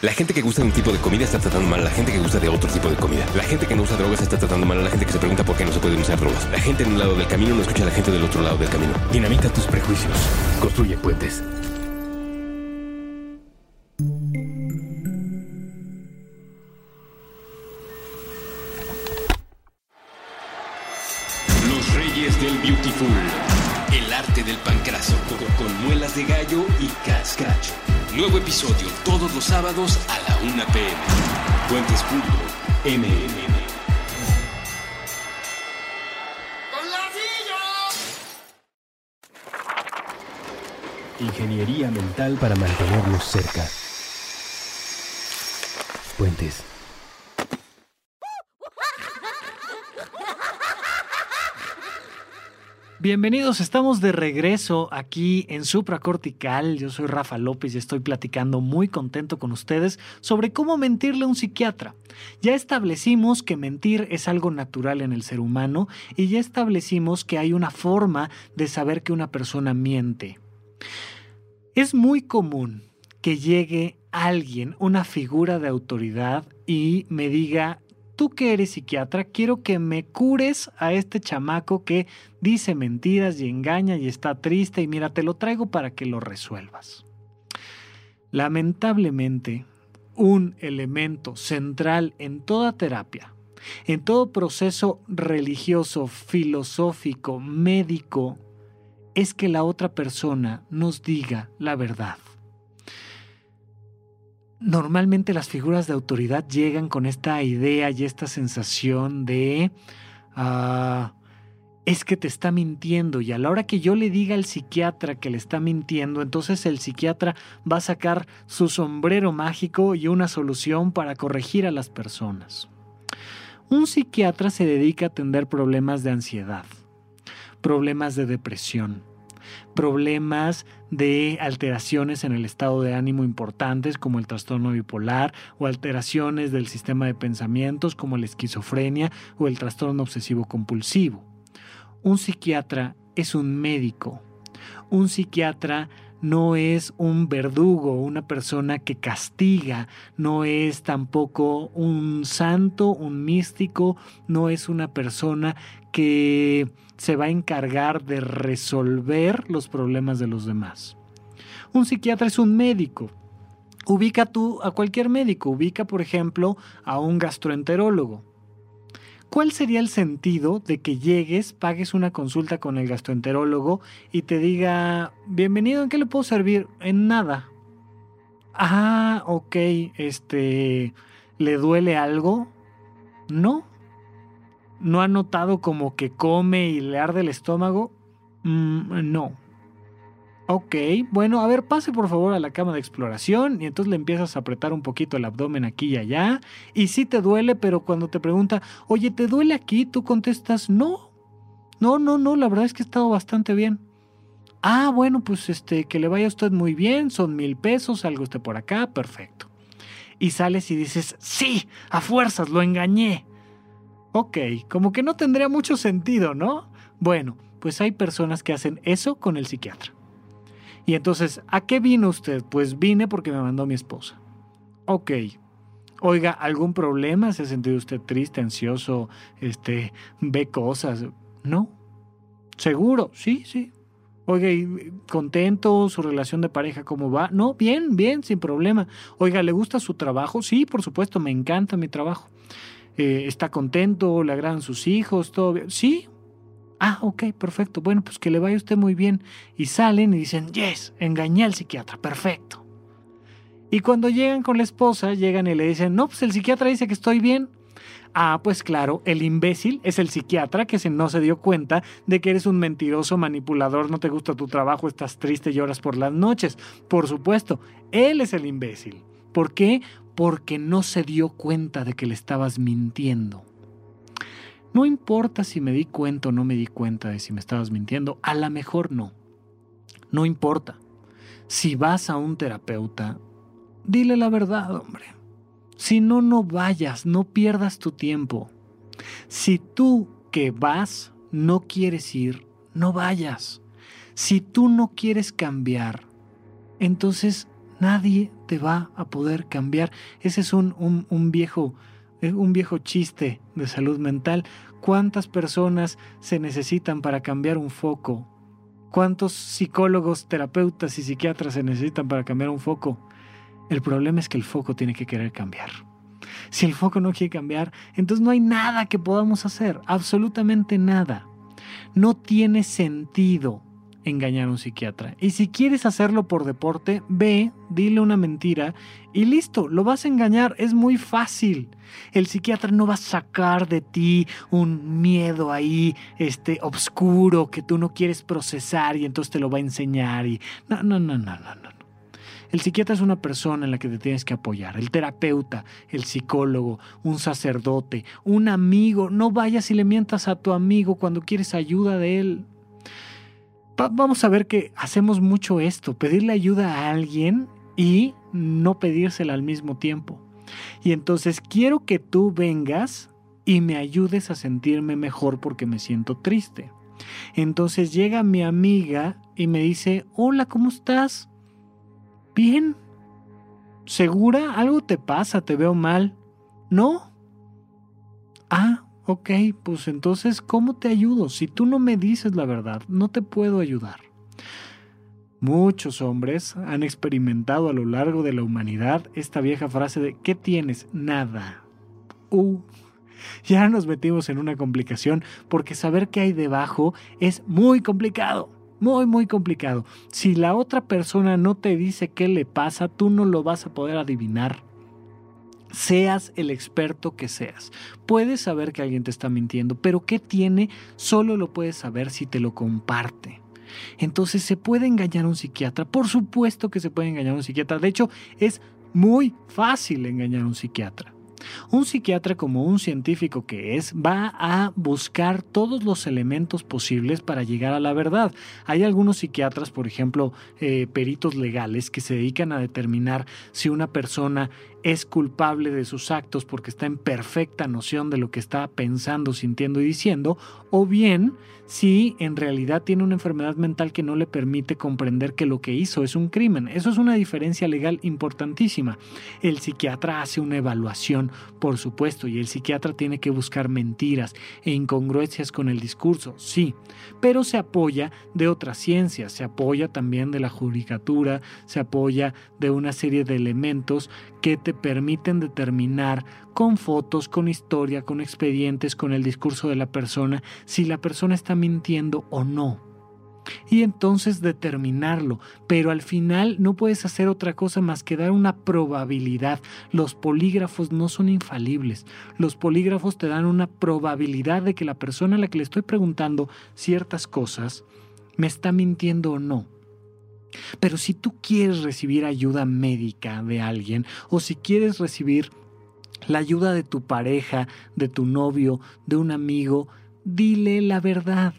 La gente que gusta de un tipo de comida está tratando mal a la gente que gusta de otro tipo de comida. La gente que no usa drogas está tratando mal a la gente que se pregunta por qué no se pueden usar drogas. La gente en un lado del camino no escucha a la gente del otro lado del camino. Dinamita tus prejuicios. Construye puentes. Los Reyes del Beautiful. Nuevo episodio todos los sábados a la 1 pm. Puentes.mmm. Ingeniería mental para mantenernos cerca. Puentes. Bienvenidos, estamos de regreso aquí en Supracortical. Yo soy Rafa López y estoy platicando muy contento con ustedes sobre cómo mentirle a un psiquiatra. Ya establecimos que mentir es algo natural en el ser humano y ya establecimos que hay una forma de saber que una persona miente. Es muy común que llegue alguien, una figura de autoridad, y me diga, tú que eres psiquiatra, quiero que me cures a este chamaco que dice mentiras y engaña y está triste y mira, te lo traigo para que lo resuelvas. Lamentablemente, un elemento central en toda terapia, en todo proceso religioso, filosófico, médico, es que la otra persona nos diga la verdad normalmente las figuras de autoridad llegan con esta idea y esta sensación de ah, es que te está mintiendo y a la hora que yo le diga al psiquiatra que le está mintiendo, entonces el psiquiatra va a sacar su sombrero mágico y una solución para corregir a las personas. Un psiquiatra se dedica a atender problemas de ansiedad, problemas de depresión, problemas de alteraciones en el estado de ánimo importantes como el trastorno bipolar o alteraciones del sistema de pensamientos como la esquizofrenia o el trastorno obsesivo compulsivo. Un psiquiatra es un médico. Un psiquiatra no es un verdugo, una persona que castiga, no es tampoco un santo, un místico, no es una persona que se va a encargar de resolver los problemas de los demás. Un psiquiatra es un médico. Ubica tú a cualquier médico, ubica por ejemplo a un gastroenterólogo. ¿Cuál sería el sentido de que llegues, pagues una consulta con el gastroenterólogo y te diga, bienvenido, ¿en qué le puedo servir? En nada. Ah, ok, este, ¿le duele algo? No. ¿No ha notado como que come y le arde el estómago? Mm, no. Ok, bueno, a ver, pase por favor a la cama de exploración y entonces le empiezas a apretar un poquito el abdomen aquí y allá. Y sí te duele, pero cuando te pregunta, oye, ¿te duele aquí? Tú contestas, no. No, no, no, la verdad es que he estado bastante bien. Ah, bueno, pues este, que le vaya a usted muy bien, son mil pesos, salga usted por acá, perfecto. Y sales y dices, sí, a fuerzas, lo engañé. Ok, como que no tendría mucho sentido, ¿no? Bueno, pues hay personas que hacen eso con el psiquiatra. Y entonces, ¿a qué vino usted? Pues vine porque me mandó mi esposa. Ok. Oiga, ¿algún problema? ¿Se ha sentido usted triste, ansioso? Este, ve cosas. No. ¿Seguro? Sí, sí. Oiga, ¿contento? ¿Su relación de pareja cómo va? No, bien, bien, sin problema. Oiga, ¿le gusta su trabajo? Sí, por supuesto, me encanta mi trabajo. Eh, ¿Está contento? ¿Le agradan sus hijos? ¿Todo bien? Sí, Ah, ok, perfecto. Bueno, pues que le vaya usted muy bien. Y salen y dicen, yes, engañé al psiquiatra, perfecto. Y cuando llegan con la esposa, llegan y le dicen, no, pues el psiquiatra dice que estoy bien. Ah, pues claro, el imbécil es el psiquiatra que se no se dio cuenta de que eres un mentiroso manipulador, no te gusta tu trabajo, estás triste lloras por las noches. Por supuesto, él es el imbécil. ¿Por qué? Porque no se dio cuenta de que le estabas mintiendo. No importa si me di cuenta o no me di cuenta de si me estabas mintiendo, a lo mejor no. No importa. Si vas a un terapeuta, dile la verdad, hombre. Si no, no vayas, no pierdas tu tiempo. Si tú que vas no quieres ir, no vayas. Si tú no quieres cambiar, entonces nadie te va a poder cambiar. Ese es un, un, viejo un viejo chiste de salud mental. ¿Cuántas personas se necesitan para cambiar un foco? ¿Cuántos psicólogos, terapeutas y psiquiatras se necesitan para cambiar un foco? El problema es que el foco tiene que querer cambiar. Si el foco no quiere cambiar, entonces no hay nada que podamos hacer, absolutamente nada. No tiene sentido engañar a un psiquiatra. Y si quieres hacerlo por deporte, ve, dile una mentira y listo, lo vas a engañar, es muy fácil. El psiquiatra no va a sacar de ti un miedo ahí, este, obscuro que tú no quieres procesar y entonces te lo va a enseñar y no, no, no, no, no, no. El psiquiatra es una persona en la que te tienes que apoyar, el terapeuta, el psicólogo, un sacerdote, un amigo. No vayas y le mientas a tu amigo cuando quieres ayuda de él vamos a ver que hacemos mucho esto, pedirle ayuda a alguien y no pedírsela al mismo tiempo. Y entonces quiero que tú vengas y me ayudes a sentirme mejor porque me siento triste. Entonces llega mi amiga y me dice, hola, ¿cómo estás? Bien. ¿Segura? ¿Algo te pasa? ¿Te veo mal? No. Ah, Ok, pues entonces, ¿cómo te ayudo? Si tú no me dices la verdad, no te puedo ayudar. Muchos hombres han experimentado a lo largo de la humanidad esta vieja frase de ¿qué tienes? Nada. Uh, ya nos metimos en una complicación porque saber qué hay debajo es muy complicado. Muy, muy complicado. Si la otra persona no te dice qué le pasa, tú no lo vas a poder adivinar seas el experto que seas. Puedes saber que alguien te está mintiendo, pero ¿qué tiene? Solo lo puedes saber si te lo comparte. Entonces, ¿se puede engañar a un psiquiatra? Por supuesto que se puede engañar a un psiquiatra. De hecho, es muy fácil engañar a un psiquiatra. Un psiquiatra, como un científico que es, va a buscar todos los elementos posibles para llegar a la verdad. Hay algunos psiquiatras, por ejemplo, eh, peritos legales, que se dedican a determinar si una persona es culpable de sus actos porque está en perfecta noción de lo que está pensando, sintiendo y diciendo, o bien si en realidad tiene una enfermedad mental que no le permite comprender que lo que hizo es un crimen. Eso es una diferencia legal importantísima. El psiquiatra hace una evaluación, por supuesto, y el psiquiatra tiene que buscar mentiras e incongruencias con el discurso, sí, pero se apoya de otras ciencias, se apoya también de la judicatura, se apoya de una serie de elementos que te permiten determinar con fotos, con historia, con expedientes, con el discurso de la persona, si la persona está mintiendo o no. Y entonces determinarlo, pero al final no puedes hacer otra cosa más que dar una probabilidad. Los polígrafos no son infalibles. Los polígrafos te dan una probabilidad de que la persona a la que le estoy preguntando ciertas cosas me está mintiendo o no. Pero si tú quieres recibir ayuda médica de alguien o si quieres recibir la ayuda de tu pareja, de tu novio, de un amigo, dile la verdad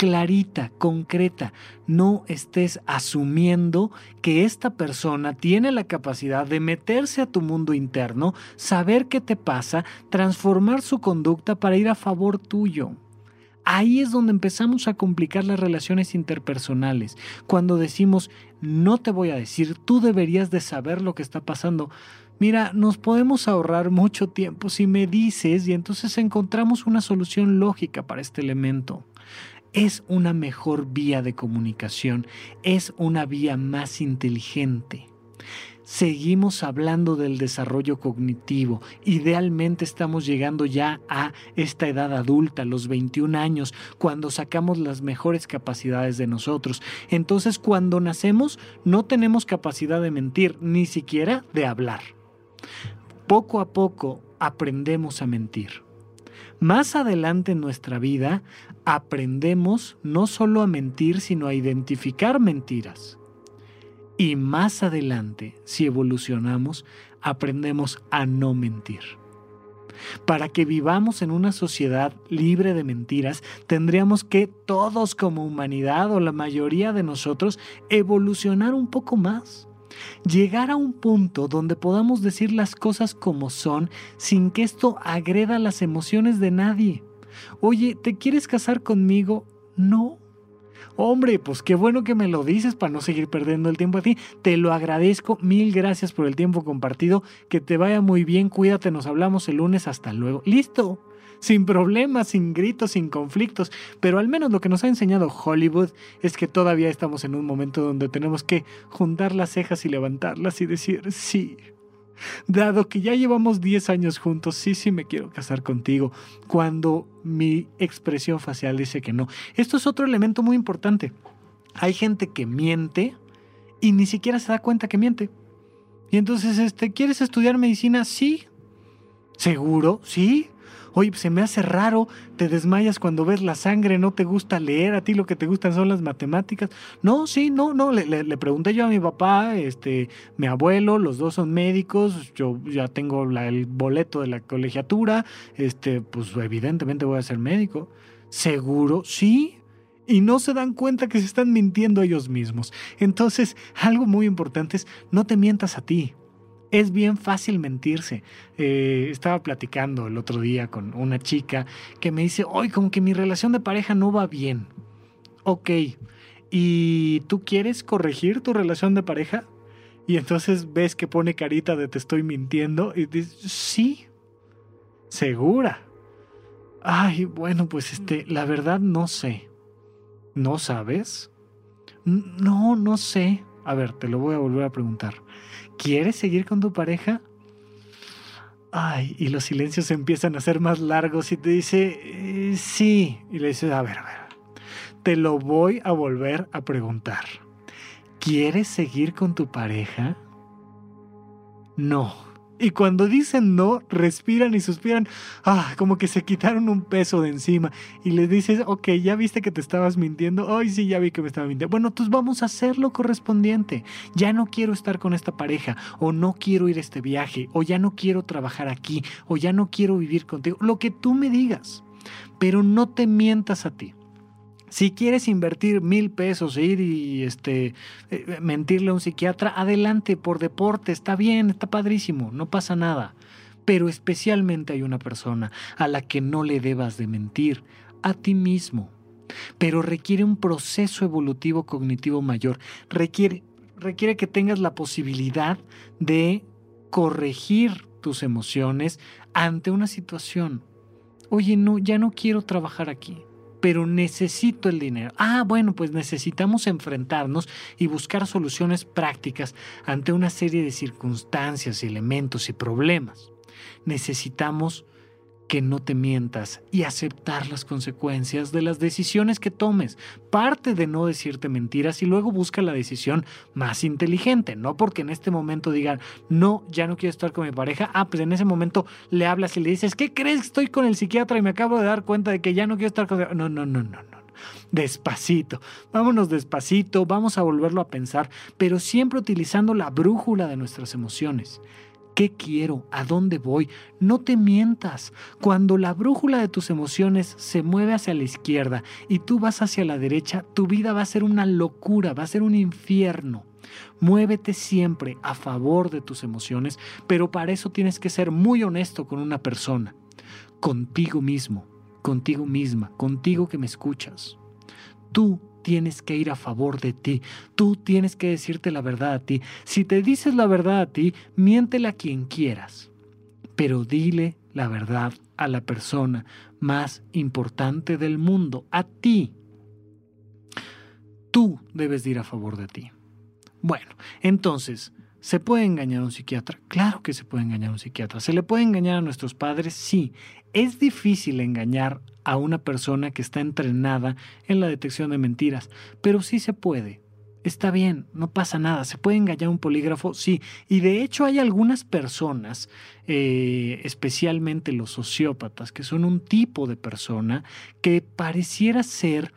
clarita, concreta. No estés asumiendo que esta persona tiene la capacidad de meterse a tu mundo interno, saber qué te pasa, transformar su conducta para ir a favor tuyo. Ahí es donde empezamos a complicar las relaciones interpersonales. Cuando decimos, no te voy a decir, tú deberías de saber lo que está pasando. Mira, nos podemos ahorrar mucho tiempo si me dices y entonces encontramos una solución lógica para este elemento. Es una mejor vía de comunicación, es una vía más inteligente seguimos hablando del desarrollo cognitivo. Idealmente estamos llegando ya a esta edad adulta, los 21 años, cuando sacamos las mejores capacidades de nosotros. Entonces, cuando nacemos, no tenemos capacidad de mentir, ni siquiera de hablar. Poco a poco aprendemos a mentir. Más adelante en nuestra vida, aprendemos no solo a mentir, sino a identificar mentiras. Y más adelante, si evolucionamos, aprendemos a no mentir. Para que vivamos en una sociedad libre de mentiras, tendríamos que todos como humanidad o la mayoría de nosotros evolucionar un poco más. Llegar a un punto donde podamos decir las cosas como son sin que esto agreda las emociones de nadie. Oye, ¿te quieres casar conmigo? No. Hombre, pues qué bueno que me lo dices para no seguir perdiendo el tiempo a ti. Te lo agradezco. Mil gracias por el tiempo compartido. Que te vaya muy bien. Cuídate. Nos hablamos el lunes. Hasta luego. Listo. Sin problemas, sin gritos, sin conflictos. Pero al menos lo que nos ha enseñado Hollywood es que todavía estamos en un momento donde tenemos que juntar las cejas y levantarlas y decir sí. Dado que ya llevamos 10 años juntos, sí, sí me quiero casar contigo, cuando mi expresión facial dice que no. Esto es otro elemento muy importante. Hay gente que miente y ni siquiera se da cuenta que miente. Y entonces, este, ¿quieres estudiar medicina? Sí. ¿Seguro? Sí. Oye, se me hace raro, te desmayas cuando ves la sangre, no te gusta leer, a ti lo que te gustan son las matemáticas. No, sí, no, no, le, pregunté yo a mi papá, este, mi abuelo, los dos son médicos, yo ya tengo el boleto de la colegiatura, este, pues evidentemente voy a ser médico. ¿Seguro? Sí, y no se dan cuenta que se están mintiendo ellos mismos. Entonces, algo muy importante es no te mientas a ti. Es bien fácil mentirse. Eh, estaba platicando el otro día con una chica que me dice, hoy como que mi relación de pareja no va bien. Ok, ¿y tú quieres corregir tu relación de pareja? Y entonces ves que pone carita de te estoy mintiendo y dices, sí, segura. Ay, bueno, pues este, la verdad no sé. ¿No sabes? No, no sé. A ver, te lo voy a volver a preguntar. ¿Quieres seguir con tu pareja? Ay, y los silencios empiezan a ser más largos y te dice, eh, sí. Y le dices, a ver, a ver, te lo voy a volver a preguntar. ¿Quieres seguir con tu pareja? No. Y cuando dicen no, respiran y suspiran, ah, como que se quitaron un peso de encima. Y le dices, ok, ya viste que te estabas mintiendo. Ay, sí, ya vi que me estaba mintiendo. Bueno, pues vamos a hacer lo correspondiente. Ya no quiero estar con esta pareja, o no quiero ir a este viaje, o ya no quiero trabajar aquí, o ya no quiero vivir contigo. Lo que tú me digas. Pero no te mientas a ti. Si quieres invertir mil pesos e ir y este, eh, mentirle a un psiquiatra, adelante, por deporte, está bien, está padrísimo, no pasa nada. Pero especialmente hay una persona a la que no le debas de mentir, a ti mismo. Pero requiere un proceso evolutivo cognitivo mayor, requiere, requiere que tengas la posibilidad de corregir tus emociones ante una situación. Oye, no, ya no quiero trabajar aquí pero necesito el dinero. Ah, bueno, pues necesitamos enfrentarnos y buscar soluciones prácticas ante una serie de circunstancias, elementos y problemas. Necesitamos que no te mientas y aceptar las consecuencias de las decisiones que tomes. Parte de no decirte mentiras y luego busca la decisión más inteligente, no porque en este momento digan, no, ya no quiero estar con mi pareja. Ah, pues en ese momento le hablas y le dices, ¿qué crees? Estoy con el psiquiatra y me acabo de dar cuenta de que ya no quiero estar con... No, no, no, no, no. Despacito, vámonos despacito, vamos a volverlo a pensar, pero siempre utilizando la brújula de nuestras emociones. ¿Qué quiero? ¿A dónde voy? No te mientas. Cuando la brújula de tus emociones se mueve hacia la izquierda y tú vas hacia la derecha, tu vida va a ser una locura, va a ser un infierno. Muévete siempre a favor de tus emociones, pero para eso tienes que ser muy honesto con una persona, contigo mismo, contigo misma, contigo que me escuchas. Tú tienes que ir a favor de ti. Tú tienes que decirte la verdad a ti. Si te dices la verdad a ti, miéntele a quien quieras. Pero dile la verdad a la persona más importante del mundo, a ti. Tú debes ir a favor de ti. Bueno, entonces, ¿Se puede engañar a un psiquiatra? Claro que se puede engañar a un psiquiatra. ¿Se le puede engañar a nuestros padres? Sí. Es difícil engañar a una persona que está entrenada en la detección de mentiras, pero sí se puede. Está bien, no pasa nada. ¿Se puede engañar a un polígrafo? Sí. Y de hecho hay algunas personas, eh, especialmente los sociópatas, que son un tipo de persona que pareciera ser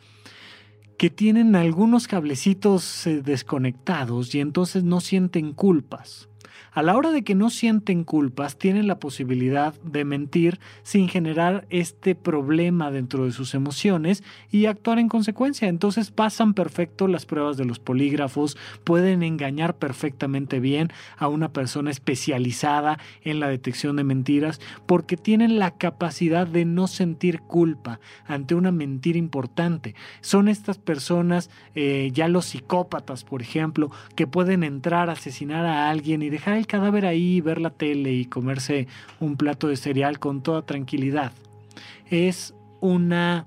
que tienen algunos cablecitos eh, desconectados y entonces no sienten culpas. A la hora de que no sienten culpas, tienen la posibilidad de mentir sin generar este problema dentro de sus emociones y actuar en consecuencia. Entonces pasan perfecto las pruebas de los polígrafos, pueden engañar perfectamente bien a una persona especializada en la detección de mentiras porque tienen la capacidad de no sentir culpa ante una mentira importante. Son estas personas, eh, ya los psicópatas, por ejemplo, que pueden entrar a asesinar a alguien y dejar el cadáver ahí, ver la tele y comerse un plato de cereal con toda tranquilidad. Es una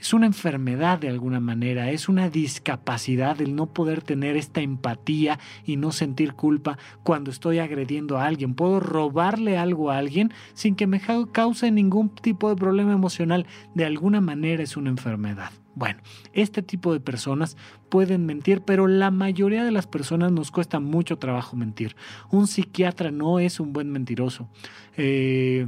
es una enfermedad de alguna manera, es una discapacidad el no poder tener esta empatía y no sentir culpa cuando estoy agrediendo a alguien. Puedo robarle algo a alguien sin que me cause ningún tipo de problema emocional. De alguna manera es una enfermedad. Bueno, este tipo de personas pueden mentir, pero la mayoría de las personas nos cuesta mucho trabajo mentir. Un psiquiatra no es un buen mentiroso. Eh,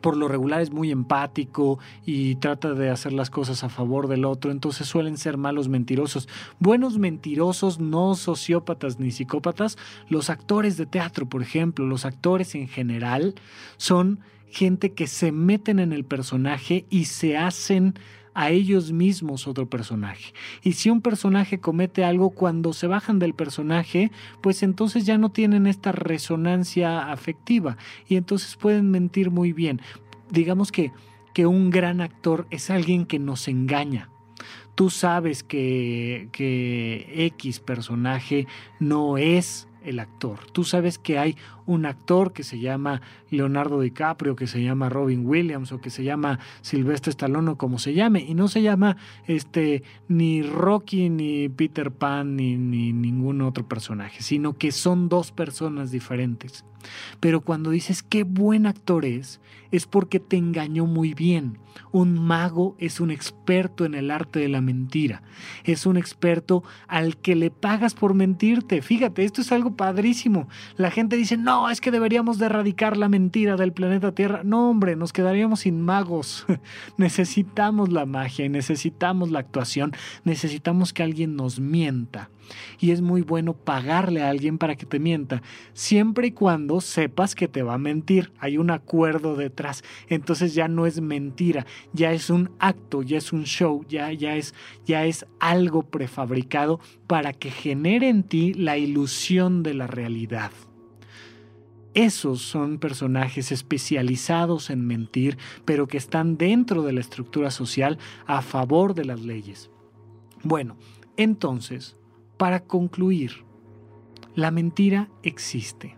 por lo regular es muy empático y trata de hacer las cosas a favor del otro, entonces suelen ser malos mentirosos. Buenos mentirosos, no sociópatas ni psicópatas, los actores de teatro, por ejemplo, los actores en general, son gente que se meten en el personaje y se hacen a ellos mismos otro personaje. Y si un personaje comete algo cuando se bajan del personaje, pues entonces ya no tienen esta resonancia afectiva y entonces pueden mentir muy bien. Digamos que, que un gran actor es alguien que nos engaña. Tú sabes que, que X personaje no es el actor. Tú sabes que hay un actor que se llama Leonardo DiCaprio, que se llama Robin Williams o que se llama Silvestre Stallone o como se llame, y no se llama este ni Rocky ni Peter Pan ni, ni ningún otro personaje, sino que son dos personas diferentes. Pero cuando dices qué buen actor es, es porque te engañó muy bien. Un mago es un experto en el arte de la mentira. Es un experto al que le pagas por mentirte. Fíjate, esto es algo padrísimo. La gente dice, no, no, es que deberíamos de erradicar la mentira del planeta Tierra. No, hombre, nos quedaríamos sin magos. *laughs* necesitamos la magia y necesitamos la actuación, necesitamos que alguien nos mienta. Y es muy bueno pagarle a alguien para que te mienta, siempre y cuando sepas que te va a mentir. Hay un acuerdo detrás. Entonces ya no es mentira, ya es un acto, ya es un show, ya, ya, es, ya es algo prefabricado para que genere en ti la ilusión de la realidad. Esos son personajes especializados en mentir, pero que están dentro de la estructura social a favor de las leyes. Bueno, entonces, para concluir, la mentira existe,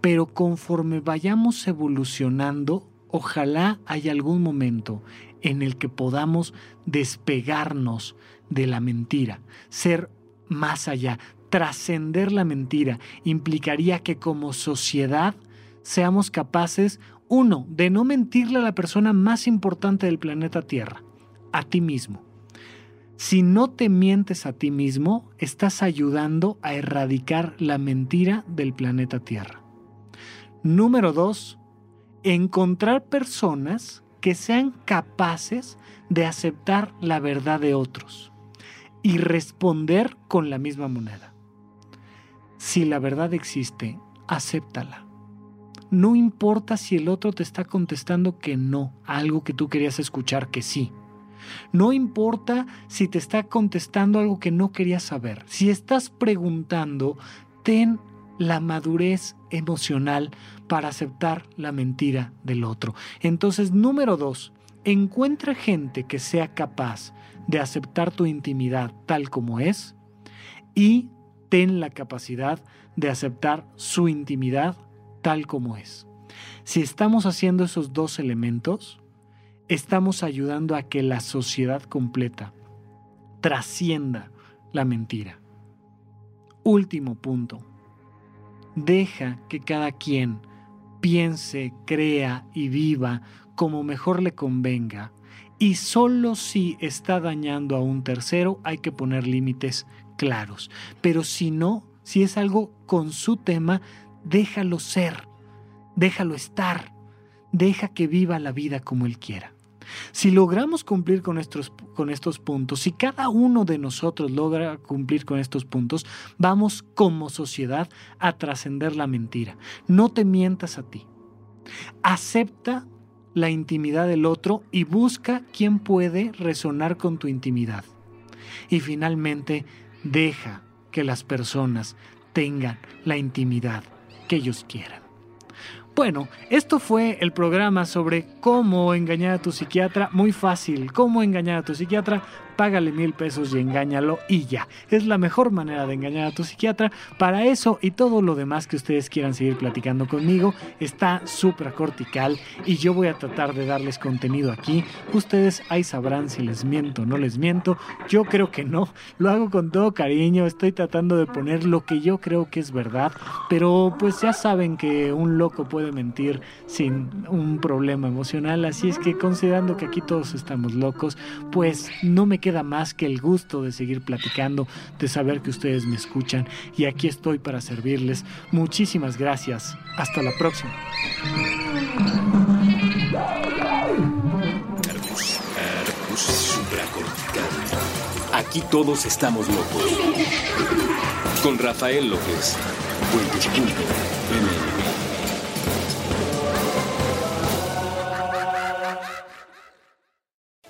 pero conforme vayamos evolucionando, ojalá haya algún momento en el que podamos despegarnos de la mentira, ser más allá, trascender la mentira implicaría que como sociedad seamos capaces, uno, de no mentirle a la persona más importante del planeta Tierra, a ti mismo. Si no te mientes a ti mismo, estás ayudando a erradicar la mentira del planeta Tierra. Número dos, encontrar personas que sean capaces de aceptar la verdad de otros y responder con la misma moneda. Si la verdad existe, acéptala. No importa si el otro te está contestando que no, algo que tú querías escuchar que sí. No importa si te está contestando algo que no querías saber. Si estás preguntando, ten la madurez emocional para aceptar la mentira del otro. Entonces, número dos, encuentra gente que sea capaz de aceptar tu intimidad tal como es y ten la capacidad de aceptar su intimidad tal como es. Si estamos haciendo esos dos elementos, estamos ayudando a que la sociedad completa trascienda la mentira. Último punto. Deja que cada quien piense, crea y viva como mejor le convenga. Y solo si está dañando a un tercero hay que poner límites claros. Pero si no, si es algo con su tema, déjalo ser, déjalo estar, deja que viva la vida como él quiera. Si logramos cumplir con estos, con estos puntos, si cada uno de nosotros logra cumplir con estos puntos, vamos como sociedad a trascender la mentira. No te mientas a ti. Acepta la intimidad del otro y busca quién puede resonar con tu intimidad. Y finalmente, Deja que las personas tengan la intimidad que ellos quieran. Bueno, esto fue el programa sobre cómo engañar a tu psiquiatra. Muy fácil, cómo engañar a tu psiquiatra págale mil pesos y engáñalo y ya. Es la mejor manera de engañar a tu psiquiatra. Para eso y todo lo demás que ustedes quieran seguir platicando conmigo está supracortical y yo voy a tratar de darles contenido aquí. Ustedes ahí sabrán si les miento o no les miento. Yo creo que no. Lo hago con todo cariño. Estoy tratando de poner lo que yo creo que es verdad. Pero pues ya saben que un loco puede mentir sin un problema emocional. Así es que considerando que aquí todos estamos locos, pues no me queda más que el gusto de seguir platicando, de saber que ustedes me escuchan y aquí estoy para servirles. Muchísimas gracias. Hasta la próxima. Aquí todos estamos locos. Con Rafael López.